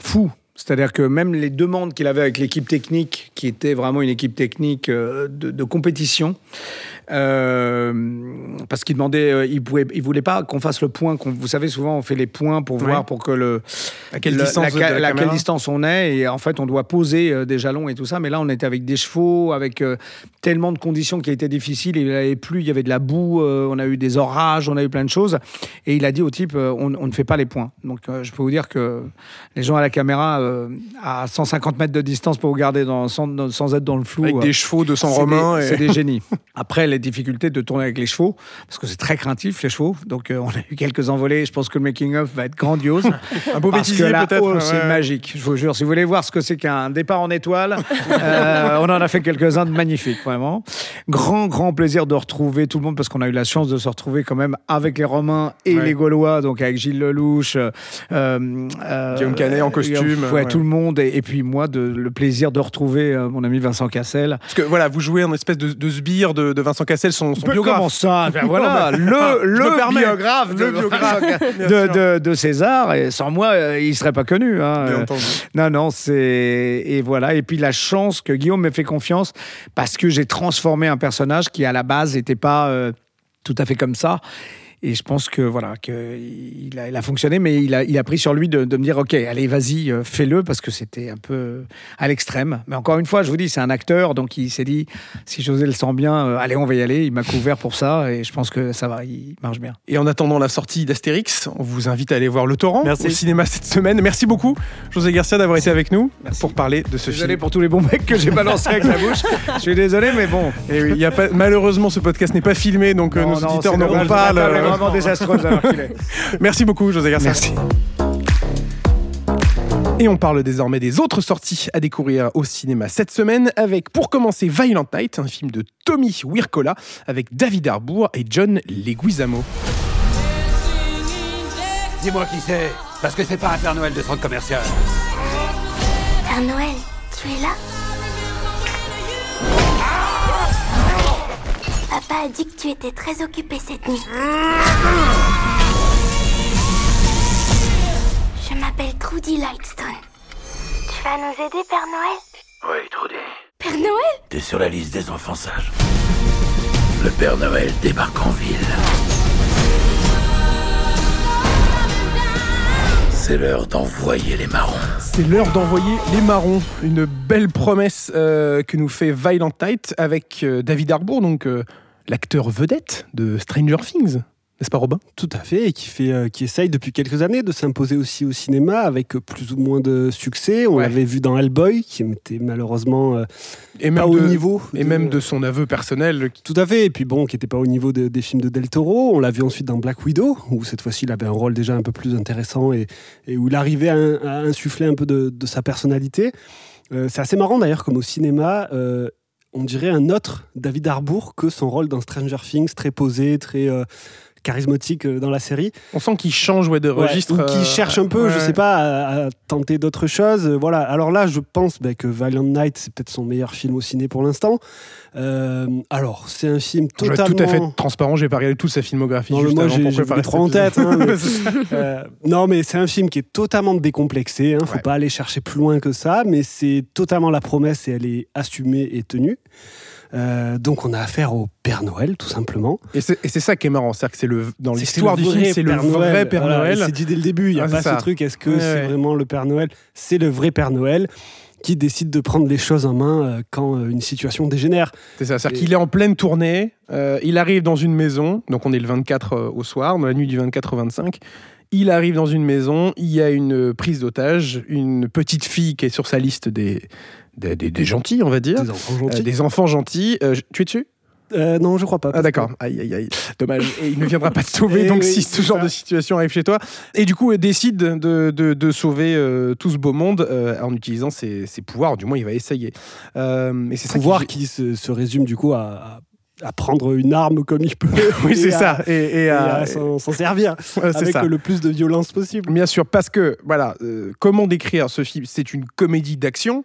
fou. C'est-à-dire que même les demandes qu'il avait avec l'équipe technique, qui était vraiment une équipe technique euh, de, de compétition, euh, parce qu'il demandait, euh, il pouvait, il voulait pas qu'on fasse le point. qu'on- Vous savez, souvent on fait les points pour voir pour que le À quelle le- distance la, de la la- quelle distance on est. Et en fait on doit poser des jalons et tout ça. Mais là on était avec des chevaux avec euh, tellement de conditions qui étaient difficiles. Il avait plu il y avait de la boue euh, on a eu des orages on a eu plein de choses. Et il a dit au type on, on ne fait pas les points. Donc je peux vous dire que les gens à la caméra euh, à 150 mètres de distance pour vous garder dans, sans, sans être dans le flou. Avec euh, des chevaux de sang c'est romain. des- et- C'est des <laughs> génies. Après, les difficultés de tourner avec les chevaux, parce que c'est très craintif, les chevaux. Donc, euh, on a eu quelques envolées. Je pense que le making-of va être grandiose. <laughs> Un beau bêtisier peut-être. oh, ouais. c'est magique. Je vous jure, si vous voulez voir ce que c'est qu'un départ en étoile, euh, on en a fait quelques-uns de magnifiques, vraiment. Grand, grand plaisir de retrouver tout le monde, parce qu'on a eu la chance de se retrouver quand même avec les Romains et Ouais. les Gaulois, donc avec Gilles Lelouch, euh, euh, Guillaume Canet en costume, ouais, tout le monde, et, et puis moi, de, le plaisir de retrouver euh, mon ami Vincent Cassel. Parce que voilà, vous jouez un espèce de, de sbire de, de Vincent Cassel, son, son biographe. Comment ça <laughs> Ben voilà, le, le biographe, de, Le biographe, de, César. Et sans moi, euh, il serait pas connu. hein. Bien entendu. Non, non, c'est et voilà. Et puis la chance que Guillaume m'ait fait confiance parce que j'ai transformé un personnage qui à la base n'était pas euh, tout à fait comme ça. Et je pense que voilà, que il a, il a fonctionné, mais il a, il a pris sur lui de, de me dire ok, allez, vas-y, euh, fais-le parce que c'était un peu à l'extrême. Mais encore une fois, je vous dis, c'est un acteur, donc il s'est dit si José le sent bien, euh, allez, on va y aller. Il m'a couvert pour ça et je pense que ça va, il marche bien. Et en attendant la sortie d'Astérix, on vous invite à aller voir Le Torrent Merci. au cinéma cette semaine. Merci beaucoup, José Garcia, d'avoir été avec nous pour parler de ce Désolé film. pour tous les bons mecs que j'ai balancés avec la bouche. Je suis désolé, mais bon. Et oui, il y a pas, malheureusement, ce podcast n'est pas filmé, donc euh, Non, nos non, auditeurs n'auront pas. Vraiment désastreuse alors qu'il est. <laughs> Merci beaucoup, José Garcia. Merci. Et on parle désormais des autres sorties à découvrir au cinéma cette semaine avec, pour commencer, Violent Night, un film de Tommy Wirkola avec David Harbour et John Leguizamo. Dis-moi qui c'est, parce que c'est pas un Père Noël de centre commercial. Père Noël, tu es là? Papa a dit que tu étais très occupé cette nuit. Je m'appelle Trudy Lightstone. Tu vas nous aider, Père Noël? Oui, Trudy. Père Noël? T'es sur la liste des enfants sages. Le Père Noël débarque en ville. C'est l'heure d'envoyer les marrons. C'est l'heure d'envoyer les marrons. Une belle promesse euh, que nous fait Violent Night avec euh, David Harbour, donc euh, l'acteur vedette de Stranger Things. N'est-ce pas, Robin? Tout à fait, et qui, fait, euh, qui essaye depuis quelques années de s'imposer aussi au cinéma avec plus ou moins de succès. On Ouais. l'avait vu dans Hellboy, qui était malheureusement euh, Et pas même au de, niveau. et même de son aveu personnel. Tout à fait, et puis bon, qui n'était pas au niveau de- des films de Del Toro. On l'a vu ensuite dans Black Widow, où cette fois-ci il avait un rôle déjà un peu plus intéressant et, et où il arrivait à, à insuffler un peu de, sa personnalité. Euh, c'est assez marrant d'ailleurs, comme au cinéma, on dirait un autre David Harbour que son rôle dans Stranger Things, très posé, très euh, charismatique euh, dans la série. On sent qu'il change ouais, de Ouais, registre. ou qui euh, cherche un peu, je ouais. sais pas, à, à tenter d'autres choses. Euh, Voilà. Alors là, je pense bah, que Valiant Night, c'est peut-être son meilleur film au ciné pour l'instant. Euh, alors, c'est un film Je vais totalement. tout à fait transparent, j'ai pas regardé toute sa filmographie. Non, juste moi, j'ai trois en tête. hein, <laughs> mais-. <laughs> Euh, non, mais c'est un film qui est totalement décomplexé. Hein, faut pas aller chercher plus loin que ça, mais c'est totalement la promesse et elle est assumée et tenue. Euh, donc, on a affaire au Père Noël, tout simplement. Et c'est c'est ça qui est marrant, c'est-à-dire que c'est le dans C'est l'histoire du film, c'est le Père vrai Noël. Père Voilà, Noël. C'est dit dès le début. Il n'y a Ah, pas c'est ce ça. truc. Est-ce que Ouais, c'est ouais. vraiment le Père Noël? C'est le vrai Père Noël qui décide de prendre les choses en main euh, quand euh, une situation dégénère. C'est ça, c'est-à-dire Et- qu'il est en pleine tournée, euh, il arrive dans une maison, donc on est le 24 euh, au soir, dans la nuit du 24 au 25. Il arrive dans une maison, il y a une prise d'otage, une petite fille qui est sur sa liste des, des, des- des gentils, on va dire. Des enfants Euh, gentils. des enfants gentils. Euh, tu es dessus? Euh, non, je crois pas. Ah d'accord. Aïe aïe aïe. Dommage. Et il ne viendra pas te <laughs> sauver. Eh donc oui, si ce genre ça. de situation arrive chez toi, et du coup il décide de, de, de sauver euh, tout ce beau monde euh, en utilisant ses, ses pouvoirs. Du moins il va essayer. Euh, et c'est ça qui- pouvoir qui se, se résume du coup à, à, à prendre une arme comme il peut. <laughs> Oui c'est ça. Et, et Et à- à s'en servir <laughs> avec ça. le plus de violence possible. Bien sûr, parce que, voilà, euh, comment décrire ce film? C'est une comédie d'action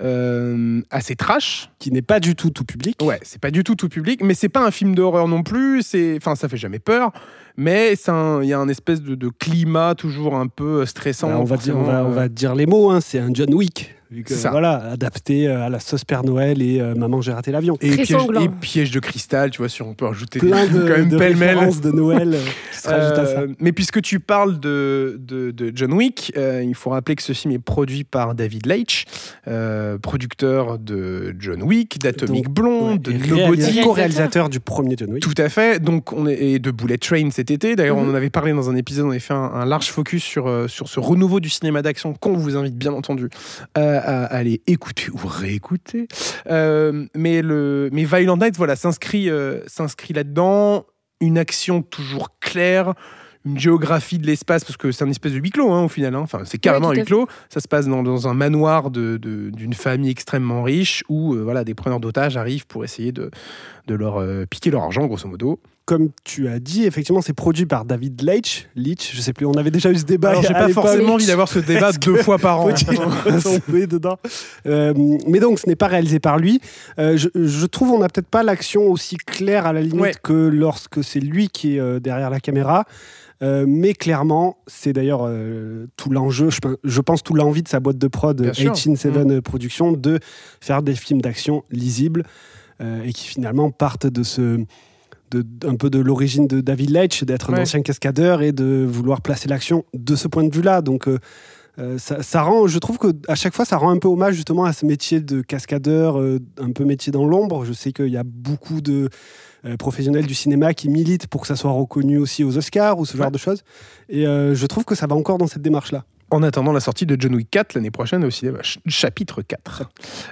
euh, assez trash. Qui n'est pas du tout tout public. Ouais, c'est pas du tout tout public, mais c'est pas un film d'horreur non plus. Enfin, ça fait jamais peur, mais il y a un espèce de, de climat toujours un peu stressant. Bah, on, va dire, on, va, forcément, on va dire les mots, hein, c'est un John Wick. Vu que, ça. voilà, adapté euh, à la sauce Père Noël et euh, Maman j'ai raté l'avion. Et piège, sanglant. et piège de cristal, tu vois, si on peut rajouter des Plein <laughs> de, quand même de références de Noël euh, qui se rajoutent à ça. Mais puisque tu parles de, de, de John Wick, euh, il faut rappeler que ce film est produit par David Leitch, euh, producteur de John Wick, d'Atomic Blonde, Ouais, de et Nobody. réalisa- co-réalisateur du premier John Wick. Tout à fait. Donc, on est et de Bullet Train cet été. D'ailleurs, Mhm. on en avait parlé dans un épisode. On avait fait un, un large focus sur, sur ce renouveau du cinéma d'action qu'on vous invite bien entendu euh, à aller écouter ou réécouter. Euh, mais, le, mais Violent Night, voilà, s'inscrit euh, s'inscrit là-dedans. Une action toujours claire. Une géographie de l'espace, parce que c'est un espèce de huis clos hein, au final. hein. Enfin, c'est carrément un huis clos. Ça se passe dans, dans un manoir de- de- d'une famille extrêmement riche où euh, voilà, des preneurs d'otages arrivent pour essayer de, de leur piquer leur argent, grosso modo. Comme tu as dit, effectivement, c'est produit par David Leitch. Leitch, je sais plus, on avait déjà eu ce débat. Alors, j'ai pas forcément envie d'avoir ce débat deux fois par an. Dedans Euh, Mais donc, ce n'est pas réalisé par lui. Euh, je, je trouve on n'a peut-être pas l'action aussi claire à la limite Ouais. que lorsque c'est lui qui est euh, derrière la caméra. Mais clairement, c'est d'ailleurs tout l'enjeu, je, pe- je pense tout l'envie de sa boîte de prod Bien sûr. 187 Productions de faire des films d'action lisibles et qui finalement partent de ce de, un peu de l'origine de David Leitch, d'être un ancien cascadeur et de vouloir placer l'action de ce point de vue-là. Donc euh, euh, ça, ça rend, je trouve que à chaque fois, ça rend un peu hommage justement à ce métier de cascadeur, euh, un peu métier dans l'ombre. Je sais qu'il y a beaucoup de euh, professionnels du cinéma qui militent pour que ça soit reconnu aussi aux Oscars ou ce genre Ouais. de choses. Et je trouve que ça va encore dans cette démarche-là. En attendant la sortie de John Wick 4 l'année prochaine au cinéma, ch- chapitre 4.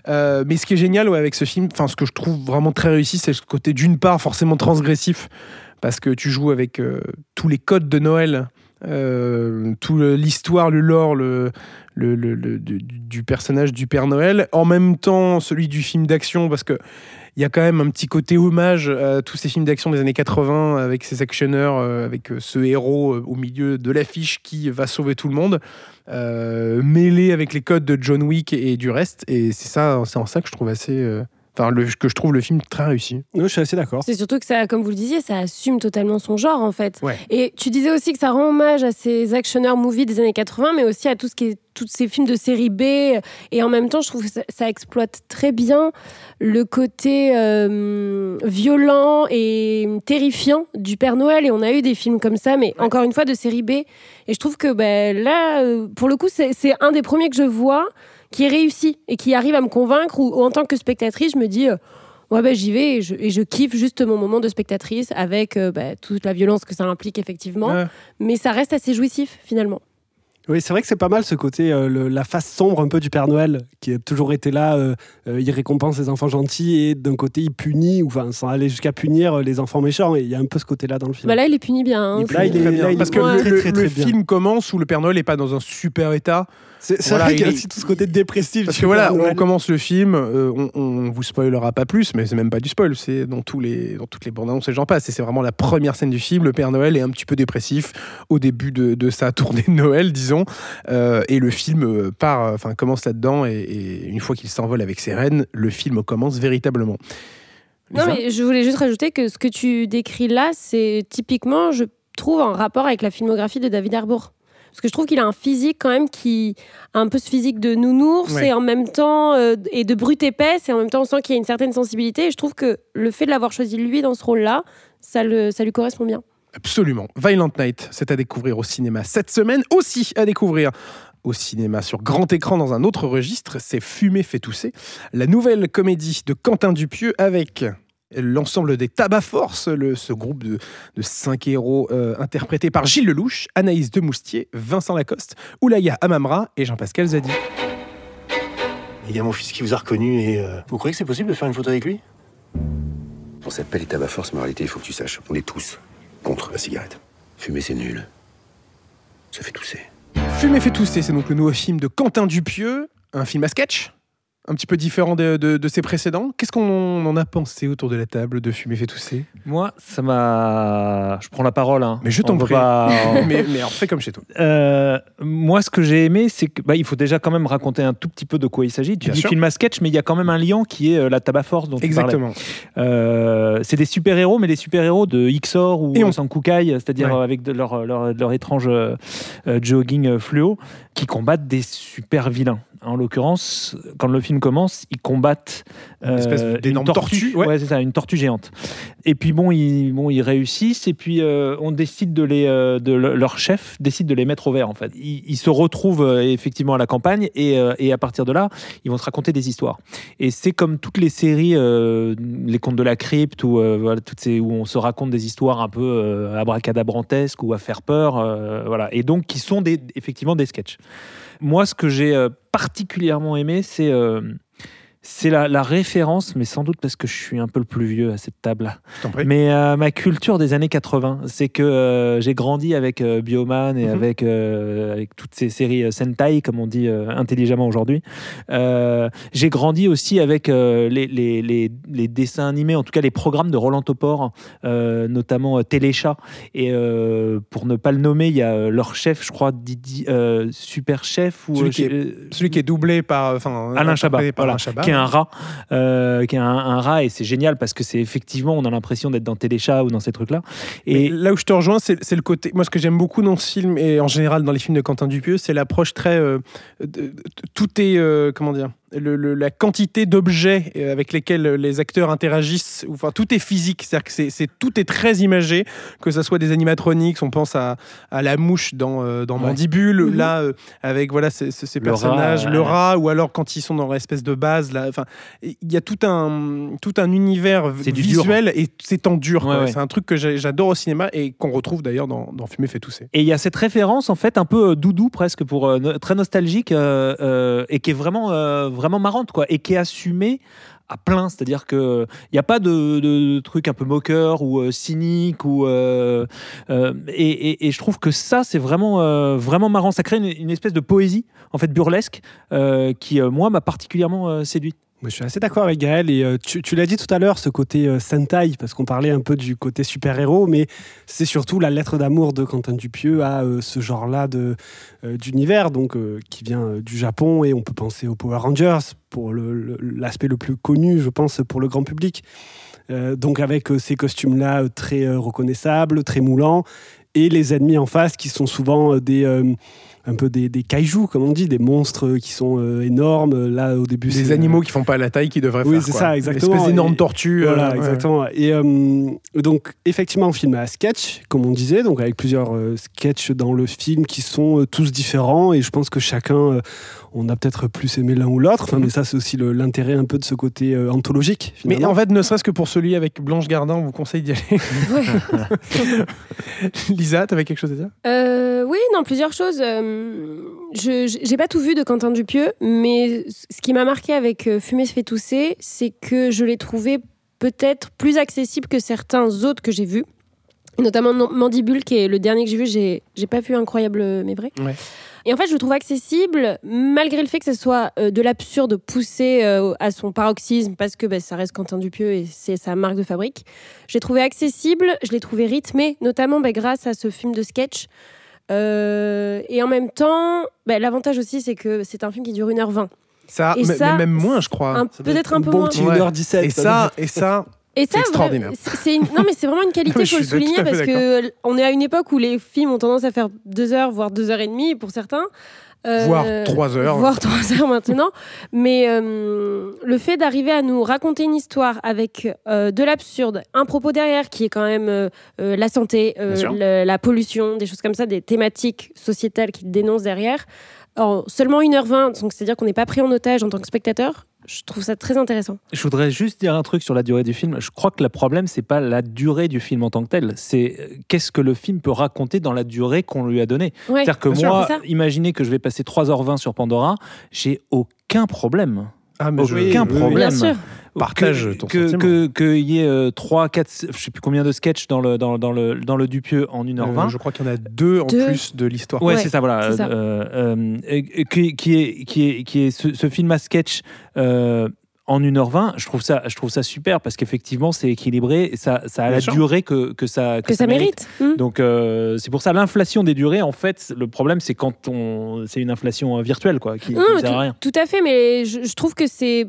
Euh, mais ce qui est génial avec ce film, enfin ce que je trouve vraiment très réussi, c'est ce côté d'une part forcément transgressif, parce que tu joues avec euh, tous les codes de Noël, euh, tout l'histoire, le lore, le, le- le- le- du personnage du Père Noël, en même temps celui du film d'action, parce que il y a quand même un petit côté hommage à tous ces films d'action des années 80 avec ces actionneurs, euh, avec euh, ce héros euh, au milieu de l'affiche qui va sauver tout le monde, mêlé avec les codes de John Wick et, du reste. Et c'est ça, c'est en ça que je trouve assez, enfin le, que je trouve le film très réussi. Non, je suis assez d'accord. C'est surtout que ça, comme vous le disiez, ça assume totalement son genre en fait. Ouais. Et tu disais aussi que ça rend hommage à ces actionneurs movies des années 80, mais aussi à tout ce qui est tous ces films de série B. Et en même temps, je trouve que ça, ça exploite très bien le côté euh, violent et terrifiant du Père Noël. Et on a eu des films comme ça, mais encore une fois de série B. Et je trouve que ben, là, euh, pour le coup, c'est un des premiers que je vois qui est réussi et qui arrive à me convaincre. Ou, ou en tant que spectatrice, je me dis. euh, Ouais, ben, j'y vais et je, et je kiffe juste mon moment de spectatrice avec euh, bah, toute la violence que ça implique effectivement. Ouais. Mais ça reste assez jouissif finalement. Oui, c'est vrai que c'est pas mal ce côté, euh, le- la face sombre un peu du Père Noël, qui a toujours été là. euh, euh, il récompense les enfants gentils et d'un côté il punit, ou enfin sans aller jusqu'à punir euh, les enfants méchants. Et il y a un peu ce côté-là dans le film. Bah là, il est puni bien. hein. Là, il est- là, il est Parce que Ouais. le, le- très, le très bien. film commence où le Père Noël n'est pas dans un super état. C'est Voilà, vrai qu'il y a aussi tout ce côté dépressif. Parce que voilà, on Noël. commence le film, euh, on, on vous spoilera pas plus, mais c'est même pas du spoil, c'est dans, tous les, dans toutes les bandes annonces et j'en passe. Et c'est vraiment la première scène du film. Le Père Noël est un petit peu dépressif au début de, de sa <laughs> tournée de Noël, disons. Euh, et le film euh, part, enfin commence là-dedans, et, et une fois qu'il s'envole avec ses reines, le film commence véritablement. Non, mais je voulais juste rajouter que ce que tu décris là, c'est typiquement, je trouve, en rapport avec la filmographie de David Harbour. Parce que je trouve qu'il a un physique quand même qui a un peu ce physique de nounours Ouais. et en même temps euh, et de brute épaisse et en même temps on sent qu'il y a une certaine sensibilité et je trouve que le fait de l'avoir choisi lui dans ce rôle-là, ça, le, ça lui correspond bien. Absolument. Violent Night, c'est à découvrir au cinéma cette semaine. Aussi à découvrir au cinéma sur grand écran dans un autre registre, c'est Fumer fait tousser, la nouvelle comédie de Quentin Dupieux avec l'ensemble des Tabac Force, le, ce groupe de, de cinq héros euh, interprétés par Gilles Lelouch, Anaïs Demoustier, Vincent Lacoste, Oulaya Amamra et Jean-Pascal Zadi. Il y a mon fils qui vous a reconnu et euh, vous croyez que c'est possible de faire une photo avec lui? On s'appelle les tabac force, mais en réalité, il faut que tu saches, on est tous contre la cigarette. Fumer, c'est nul. Ça fait tousser. Fumer fait tousser, c'est donc le nouveau film de Quentin Dupieux, un film à sketch, un petit peu différent de, de- de ses précédents. Qu'est-ce qu'on en a pensé autour de la table de Fumer fait tousser? Moi, ça m'a. Je prends la parole. Hein. Mais je t'en peut prie. pas- <laughs> mais, mais alors fais comme chez toi. Euh, moi, ce que j'ai aimé, c'est que bah, faut déjà quand même raconter un tout petit peu de quoi il s'agit. Tu Bien dis sûr. film à sketch, mais il y a quand même un lien qui est euh, la tabac force dont. Exactement. Euh, c'est des super héros, mais des super héros de Xor ou Sankukai, c'est-à-dire Ouais. avec de leur, leur, leur étrange jogging fluo, qui combattent des super vilains. en l'occurrence, quand le film commence, ils combattent Une espèce euh, d'énorme tortue. tortue, ouais. c'est ça, une tortue géante. Et puis bon, ils, bon, ils réussissent et puis euh, on décide de les, euh, de le- leur chef décide de les mettre au vert en fait. Ils, ils se retrouvent effectivement à la campagne et, et à partir de là, ils vont se raconter des histoires. Et c'est comme toutes les séries, les contes de la crypte ou voilà, toutes ces où on se raconte des histoires un peu abracadabrantesques ou à faire peur, voilà. Et donc qui sont des, effectivement des sketchs. Moi, ce que j'ai euh, particulièrement aimé, c'est euh, c'est la, la référence, mais sans doute parce que je suis un peu le plus vieux à cette table. Mais euh, ma culture des années 80, c'est que euh, j'ai grandi avec euh, Bioman et Mhm. avec, avec toutes ces séries Sentai, comme on dit intelligemment aujourd'hui. J'ai grandi aussi avec les, les, les, les dessins animés, en tout cas les programmes de Roland Topor, notamment Téléchat. Et pour ne pas le nommer, il y a leur chef, je crois, Didi, Super Chef ou Celui qui est- je- Celui qui est doublé par. Alain Chabat, par voilà, Alain Chabat. Un rat, euh, qui est un, rat et c'est génial parce que c'est effectivement on a l'impression d'être dans Téléchat ou dans ces trucs là. Mais Et là où je te rejoins, c'est le côté. Moi, ce que j'aime beaucoup dans ce film et en général dans les films de Quentin Dupieux, c'est l'approche très. euh, tout est. euh, comment dire le- le- la quantité d'objets euh, avec lesquels les acteurs interagissent, enfin tout est physique, c'est-à-dire que c'est, tout est très imagé, que ce soit des animatronics, on pense à, à la mouche dans, euh, dans Ouais. Mandibule, Mhm. là euh, avec voilà ces, ces- ces Le personnages, rat, le ouais. rat, ou alors quand ils sont dans l'espèce de base, là, enfin il y a tout un tout un univers dur. visuel et c'est en dur. quoi. Ouais, ouais. C'est un truc que j'adore au cinéma et qu'on retrouve d'ailleurs dans, dans Fumer fait tousser. Et il y a cette référence en fait un peu doudou presque pour euh, très nostalgique euh, euh, et qui est vraiment euh, vraiment marrante quoi et qui est assumée à plein, c'est-à-dire que il n'y a pas de, truc un peu moqueur ou euh, cynique ou euh, euh, et, je trouve que ça c'est vraiment vraiment marrant, ça crée une, une espèce de poésie en fait burlesque qui moi m'a particulièrement séduit. Moi, je suis assez d'accord avec Gaël. Et euh, tu, l'as dit tout à l'heure, ce côté euh, Sentai, parce qu'on parlait un peu du côté super-héros, mais c'est surtout la lettre d'amour de Quentin Dupieux à euh, ce genre-là de, d'univers, donc qui vient du Japon. Et on peut penser aux Power Rangers pour l'aspect le, plus connu, je pense, pour le grand public. Donc avec ces costumes-là très reconnaissables, très moulants, et les ennemis en face qui sont souvent des un peu des, des kaijus, comme on dit, des monstres qui sont euh, énormes. Là, au début, Des animaux euh, qui font pas la taille qu'ils devraient oui, faire. c'est ça, exactement. Espèce d'énorme Et- tortue. Voilà, euh, ouais. exactement. Et donc, effectivement, on filme à sketch, comme on disait, donc avec plusieurs sketchs dans le film qui sont tous différents. Et je pense que chacun, on a peut-être plus aimé l'un ou l'autre. Enfin, mais ça, c'est aussi l'intérêt un peu de ce côté euh, anthologique. Mais en fait, ne serait-ce que pour celui avec Blanche Gardin, on vous conseille d'y aller. <laughs> Lisa, t'avais quelque chose à dire? Euh, oui, non, plusieurs choses. Euh, je j'ai pas tout vu de Quentin Dupieux, mais ce qui m'a marqué avec Fumer se fait tousser, c'est que je l'ai trouvé peut-être plus accessible que certains autres que j'ai vus. Et notamment Mandibule, qui est le dernier que j'ai vu, j'ai j'ai pas vu incroyable mais vrai. Ouais. Et en fait, je le trouve accessible, malgré le fait que ce soit euh, de l'absurde poussé euh, à son paroxysme, parce que bah, ça reste Quentin Dupieux et c'est sa marque de fabrique. Je l'ai trouvé accessible, je l'ai trouvé rythmé, notamment bah, grâce à ce film de sketch. Euh, et en même temps, bah, l'avantage aussi, c'est que c'est un film qui dure 1h20. Ça, Et mais, ça, mais même moins, je crois. un- peut-être être un peu bon moins. petit Ouais. 1h17. Et ça, et ça, Et ça, C'est une- non, mais c'est vraiment une <laughs> qualité, faut le souligner, parce que on est à une époque où les films ont tendance à faire deux heures, voire deux heures et demie pour certains. Euh, Voire trois heures. Voire trois heures maintenant. Mais euh, le fait d'arriver à nous raconter une histoire avec euh, de l'absurde, un propos derrière qui est quand même la santé, le- la pollution, des choses comme ça, des thématiques sociétales qu'il dénonce derrière, en seulement 1h20, donc c'est-à-dire qu'on n'est pas pris en otage en tant que spectateur, je trouve ça très intéressant. Je voudrais juste dire un truc sur la durée du film. Je crois que le problème, c'est pas la durée du film en tant que tel, c'est euh, qu'est-ce que le film peut raconter dans la durée qu'on lui a donnée. Ouais, C'est-à-dire que sûr, moi, imaginez que je vais passer 3h20 sur Pandora, j'ai aucun problème. Ah, mais je- aucun oui, problème. Bien sûr. Partage que, ton que, que- qu'il y ait euh, 3, 4, je sais plus combien de sketchs dans le, dans, dans le, dans le Dupieux en 1h20. Euh, je crois qu'il y en a deux en Deux. plus de l'histoire. Ouais, Ouais, c'est ça, voilà. c'est ça. Euh, euh, qui, qui est, qui est, qui est ce, ce film à sketch euh, en 1h20, je trouve ça, je trouve ça super parce qu'effectivement, c'est équilibré et ça, ça a Bien la sûr. durée que, que ça, Que ça mérite. Hmm. Donc, euh, c'est pour ça l'inflation des durées, en fait, le problème, c'est quand on. C'est une inflation euh, virtuelle, quoi, qui, ne sert tout, à rien. tout à fait, mais je, je trouve que c'est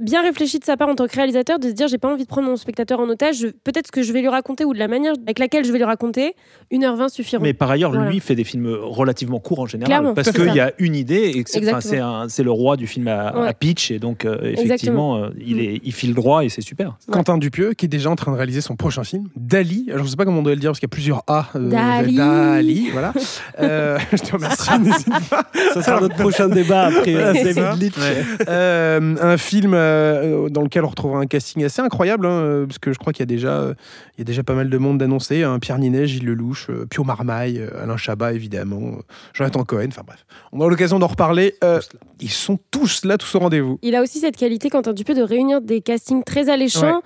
bien réfléchi de sa part en tant que réalisateur de se dire j'ai pas envie de prendre mon spectateur en otage. Peut-être ce que je vais lui raconter ou de la manière avec laquelle je vais lui raconter, 1h20 suffiront. Mais par ailleurs, Voilà. lui fait des films relativement courts en général. Clairement, parce qu'il y a une idée et que c'est enfin, Exactement. c'est un- c'est le roi du film à, Ouais. à pitch. Et donc, euh, effectivement, euh, il, est, il file droit et c'est super. Quentin Dupieux, qui est déjà en train de réaliser son prochain film, Dali. Alors, je sais pas comment on doit le dire parce qu'il y a plusieurs A. euh, Dali. Dali, voilà. <laughs> Euh, <laughs> je te remercie. n'hésite pas. Ça sera notre prochain débat après <laughs> un film euh, dans lequel on retrouvera un casting assez incroyable, hein, euh, parce que je crois qu'il y a déjà, euh, il y a déjà pas mal de monde d'annoncé. Hein, Pierre Ninet, Gilles Lelouch, euh, Pio Marmaille, euh, Alain Chabat évidemment, euh, Jonathan Cohen. Enfin bref, on aura l'occasion d'en reparler. Euh, ils sont tous là, tous au rendez-vous. Il a aussi cette qualité, Quentin Dupieux, de réunir des castings très alléchants.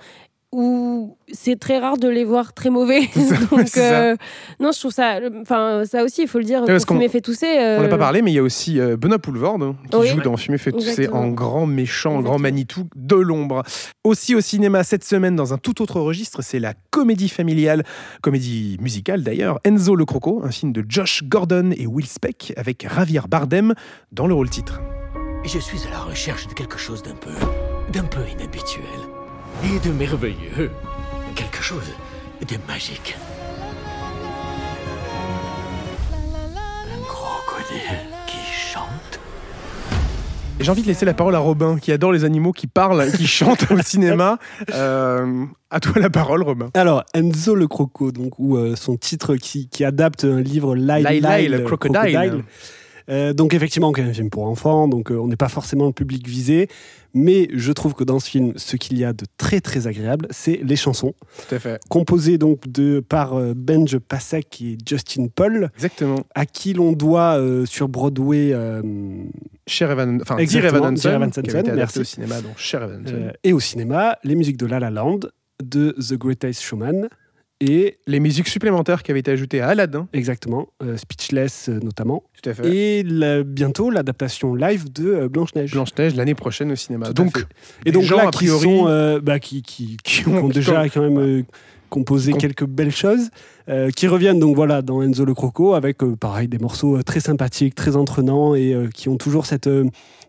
Où c'est très rare de les voir très mauvais. <laughs> Donc, euh, non, je trouve ça. Enfin, ça aussi, il faut le dire. Ouais, parce Fumer fait tousser. euh, On n'a pas parlé, mais il y a aussi euh, Benoît Poulvord hein, qui Oui. joue dans Fumer fait tousser en grand méchant, en grand Manitou de l'ombre. Aussi au cinéma cette semaine, dans un tout autre registre, c'est la comédie familiale, comédie musicale d'ailleurs, Enzo le Croco, un film de Josh Gordon et Will Speck avec Javier Bardem dans le rôle titre. Je suis à la recherche de quelque chose d'un peu. d'un peu inhabituel. Et de merveilleux. Quelque chose de magique. Un crocodile qui chante. J'ai envie de laisser la parole à Robin, qui adore les animaux qui parlent, et qui <laughs> chantent au cinéma. Euh, à toi la parole, Robin. Alors, Enzo le Croco, donc, ou euh, son titre qui, qui adapte un livre Lyle, Lyle, Lyle, Lyle, Crocodile. Euh, donc effectivement, c'est un film pour enfants, donc euh, on n'est pas forcément le public visé, mais je trouve que dans ce film, ce qu'il y a de très très agréable, c'est les chansons, Tout à fait. composées donc de par euh, Benj Pasek et Justin Paul, Exactement. à qui l'on doit euh, sur Broadway euh, Cher Evan, enfin, Evan Hansen, qui avait été au cinéma, donc Cher Evan euh, et au cinéma les musiques de La La Land, de The Greatest Showman et Les musiques supplémentaires qui avaient été ajoutées à Aladdin. exactement euh, Speechless euh, notamment. Tout à fait. Et la- bientôt l'adaptation live de euh, Blanche-Neige. Blanche-Neige l'année prochaine au cinéma. Tout Donc, et donc gens, là, a qui sont, bah, qui, qui, qui qui <laughs> ont- déjà quand même composé Com- quelques belles choses, qui reviennent donc voilà dans Enzo le Croco avec pareil des morceaux très sympathiques, très entraînants et qui ont toujours cette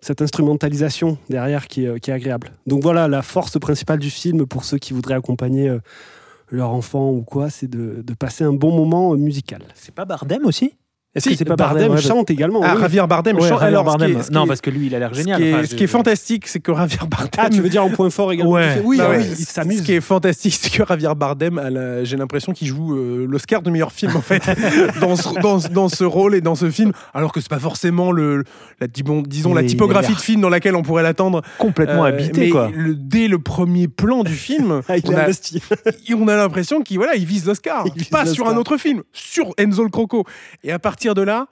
cette instrumentalisation derrière qui est, qui est agréable. Donc voilà la force principale du film pour ceux qui voudraient accompagner leur enfant ou quoi, c'est de, passer un bon moment euh, musical. C'est pas Bardem aussi? Est-ce Si, que c'est pas Bardem, ouais, chante également. Ah, oui. Javier Bardem Ouais, chante. Javier Alors, ce qui est- Bardem. ce non, parce que lui, il a l'air Ce génial. qui est, Enfin, ce qui est fantastique, c'est que Javier Bardem. Ah, tu veux dire en point fort également Ouais. Oui, Bah ah oui, il s'amuse. Ce qui est fantastique, c'est que Javier Bardem, la- j'ai l'impression qu'il joue euh, l'Oscar de meilleur film en fait <laughs> dans, ce, dans, ce- dans ce rôle et dans ce film, alors que c'est pas forcément le, la, disons, disons la Mais typographie de film dans laquelle on pourrait l'attendre. complètement Euh, habité, mais quoi. le- dès le premier plan du film, <laughs> Ah, il on est a, on a l'impression qu'il voilà, il vise l'Oscar, <laughs> pas sur un autre film, sur Enzo le Croco. Et à partir de là.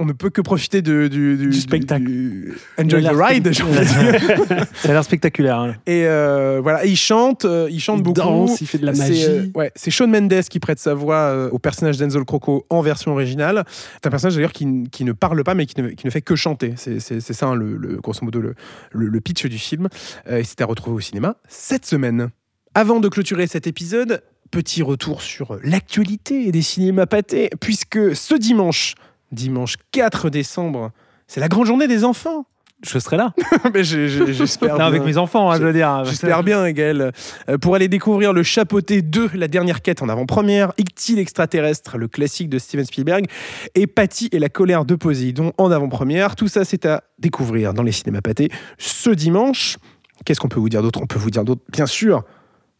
On ne peut que profiter de, du, du, Du spectacle. du- Enjoy the ride, j'ai envie de dire. <laughs> Ça a l'air spectaculaire. hein. Et euh, voilà, il chante, euh, il chante Il beaucoup. danse, il fait de la C'est, magie. euh, ouais, c'est Shawn Mendes qui prête sa voix euh, au personnage d'Enzo Croco en version originale. C'est un personnage d'ailleurs qui, ne parle pas mais qui ne, qui ne fait que chanter. C'est, c'est- c'est ça, hein, le, le- grosso modo, le, le- le pitch du film. Euh, et c'était à retrouver au cinéma cette semaine. Avant de clôturer cet épisode, petit retour sur l'actualité des cinémas pâtés, puisque ce dimanche, dimanche 4 décembre, c'est la grande journée des enfants. Je serai là. <laughs> Mais j'espère Non, avec bien. mes enfants, hein, je veux dire. J'espère bien, Gaël. Euh, pour aller découvrir le chapeauté 2, la dernière quête en avant-première, Icti l'extraterrestre, le classique de Steven Spielberg, et Patty et la colère de Poséidon en avant-première. Tout ça, c'est à découvrir dans les cinémas pâtés ce dimanche. Qu'est-ce qu'on peut vous dire d'autre? On peut vous dire d'autre, bien sûr,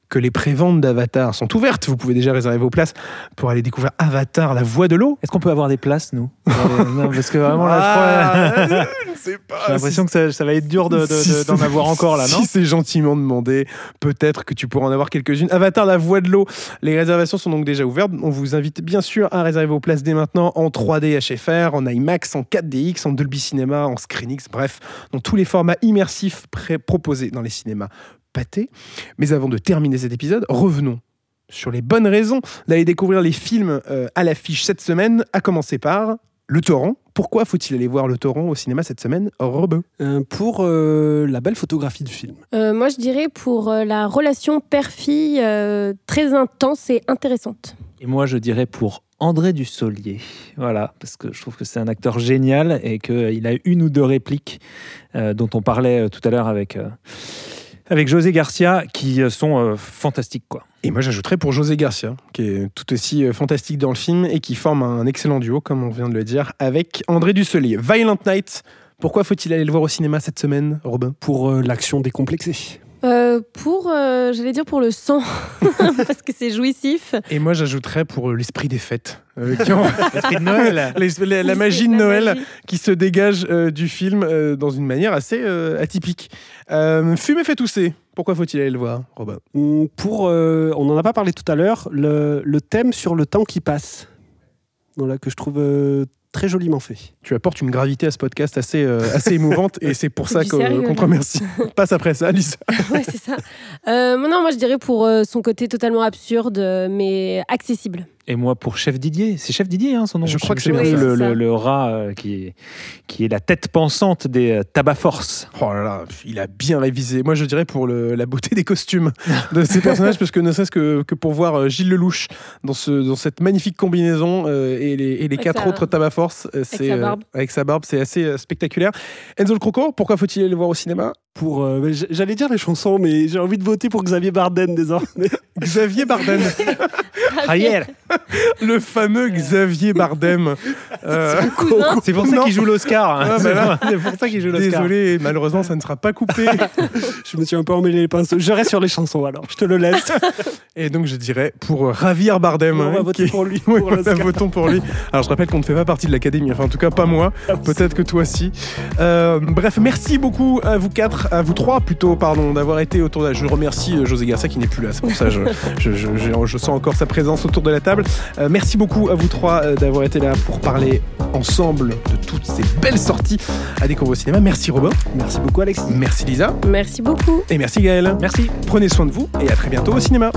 que les préventes d'Avatar sont ouvertes. Vous pouvez déjà réserver vos places pour aller découvrir Avatar, la voie de l'eau. Est-ce qu'on peut avoir des places, nous? Euh, Non, parce que vraiment, là, je crois. Ah, je <laughs> ne sais pas. J'ai l'impression que ça, ça va être dur de- de- Si de- d'en c'est- avoir encore là, non? Si c'est gentiment demandé, peut-être que tu pourras en avoir quelques-unes. Avatar, la voie de l'eau. Les réservations sont donc déjà ouvertes. On vous invite bien sûr à réserver vos places dès maintenant en 3D HFR, en IMAX, en 4DX, en Dolby Cinema, en ScreenX, bref, dans tous les formats immersifs proposés dans les cinémas Mais avant de terminer cet épisode, revenons sur les bonnes raisons d'aller découvrir les films euh, à l'affiche cette semaine, à commencer par Le Torrent. Pourquoi faut-il aller voir Le Torrent au cinéma cette semaine, Robin Euh, pour euh, la belle photographie du film. Euh, moi, je dirais pour euh, la relation père-fille euh, très intense et intéressante. Et moi, je dirais pour André Dussolier. Voilà, parce que je trouve que c'est un acteur génial et qu'il a une ou deux répliques euh, dont on parlait euh, tout à l'heure avec, euh, avec José Garcia qui euh, sont euh, fantastiques quoi. Et moi, j'ajouterais pour José Garcia, qui est tout aussi euh, fantastique dans le film et qui forme un excellent duo, comme on vient de le dire, avec André Dusselier. Violent Night. Pourquoi faut-il aller le voir au cinéma cette semaine, Robin? Pour euh, l'action décomplexée. Euh, pour, euh, j'allais dire pour le sang, <laughs> parce que c'est jouissif. Et moi, j'ajouterais pour euh, l'esprit des fêtes. euh, qui en- <laughs> L'esprit de Noël. <laughs> La, la magie de Noël qui se dégage euh, du film euh, dans une manière assez euh, atypique. Euh, Fumer fait tousser. Pourquoi faut-il aller le voir, Robin? Hum, Pour, euh, on n'en a pas parlé tout à l'heure, le, le thème sur le temps qui passe. Voilà, que je trouve euh, très joliment fait. Tu apportes une gravité à ce podcast assez, euh, assez émouvante et c'est pour <laughs> ça qu'on te remercie. <laughs> Passe après ça, Lisa. <laughs> ouais, c'est ça. Euh, non, moi je dirais pour euh, son côté totalement absurde, euh, mais accessible. Et moi pour Chef Didier, c'est Chef Didier hein, son nom. Je crois que c'est ça. le, le- le rat euh, qui, est, qui est la tête pensante des euh, tabac force. Oh là là, il a bien révisé. Moi, je dirais pour le- la beauté des costumes de ces personnages, parce que ne serait-ce que, que pour voir euh, Gilles Lelouch dans, ce, dans cette magnifique combinaison euh, et les, et les Avec quatre sa- autres tabac force, euh, c'est sa euh, barbe. avec sa barbe, c'est assez euh, spectaculaire. Enzo le Croco, pourquoi faut-il aller le voir au cinéma? Pour, euh, J'allais dire les chansons, mais j'ai envie de voter pour Xavier Barden désormais. <laughs> Xavier Bardem, <laughs> Javier le fameux Xavier Bardem. Euh. <laughs> C'est pour ça qu'il joue l'Oscar. hein. Ah, bah. C'est pour ça qu'il joue l'Oscar. Désolé, malheureusement, ça ne sera pas coupé. je me suis un peu emmêlé les pinceaux. Je reste sur les chansons alors, je te le laisse. Et donc, je dirais pour euh, Javier Bardem. on va hein, voter qui- pour lui. Pour voilà, l'Oscar. votons pour lui. Alors, je rappelle qu'on ne fait pas partie de l'académie, enfin, en tout cas, pas moi. Peut-être que toi aussi. Euh, bref, merci beaucoup à vous quatre, à vous trois plutôt, pardon, d'avoir été autour de la. Je remercie euh, José Garcia qui n'est plus là, c'est pour ça je, je, je, je- je sens encore sa présence autour de la table. Euh, merci beaucoup à vous trois euh, d'avoir été là pour parler ensemble de toutes ces belles sorties à découvrir au cinéma. Merci Robin, Merci beaucoup, Alexis. merci Lisa, Merci beaucoup. et merci Gaël. Merci. Prenez soin de vous et à très bientôt au cinéma.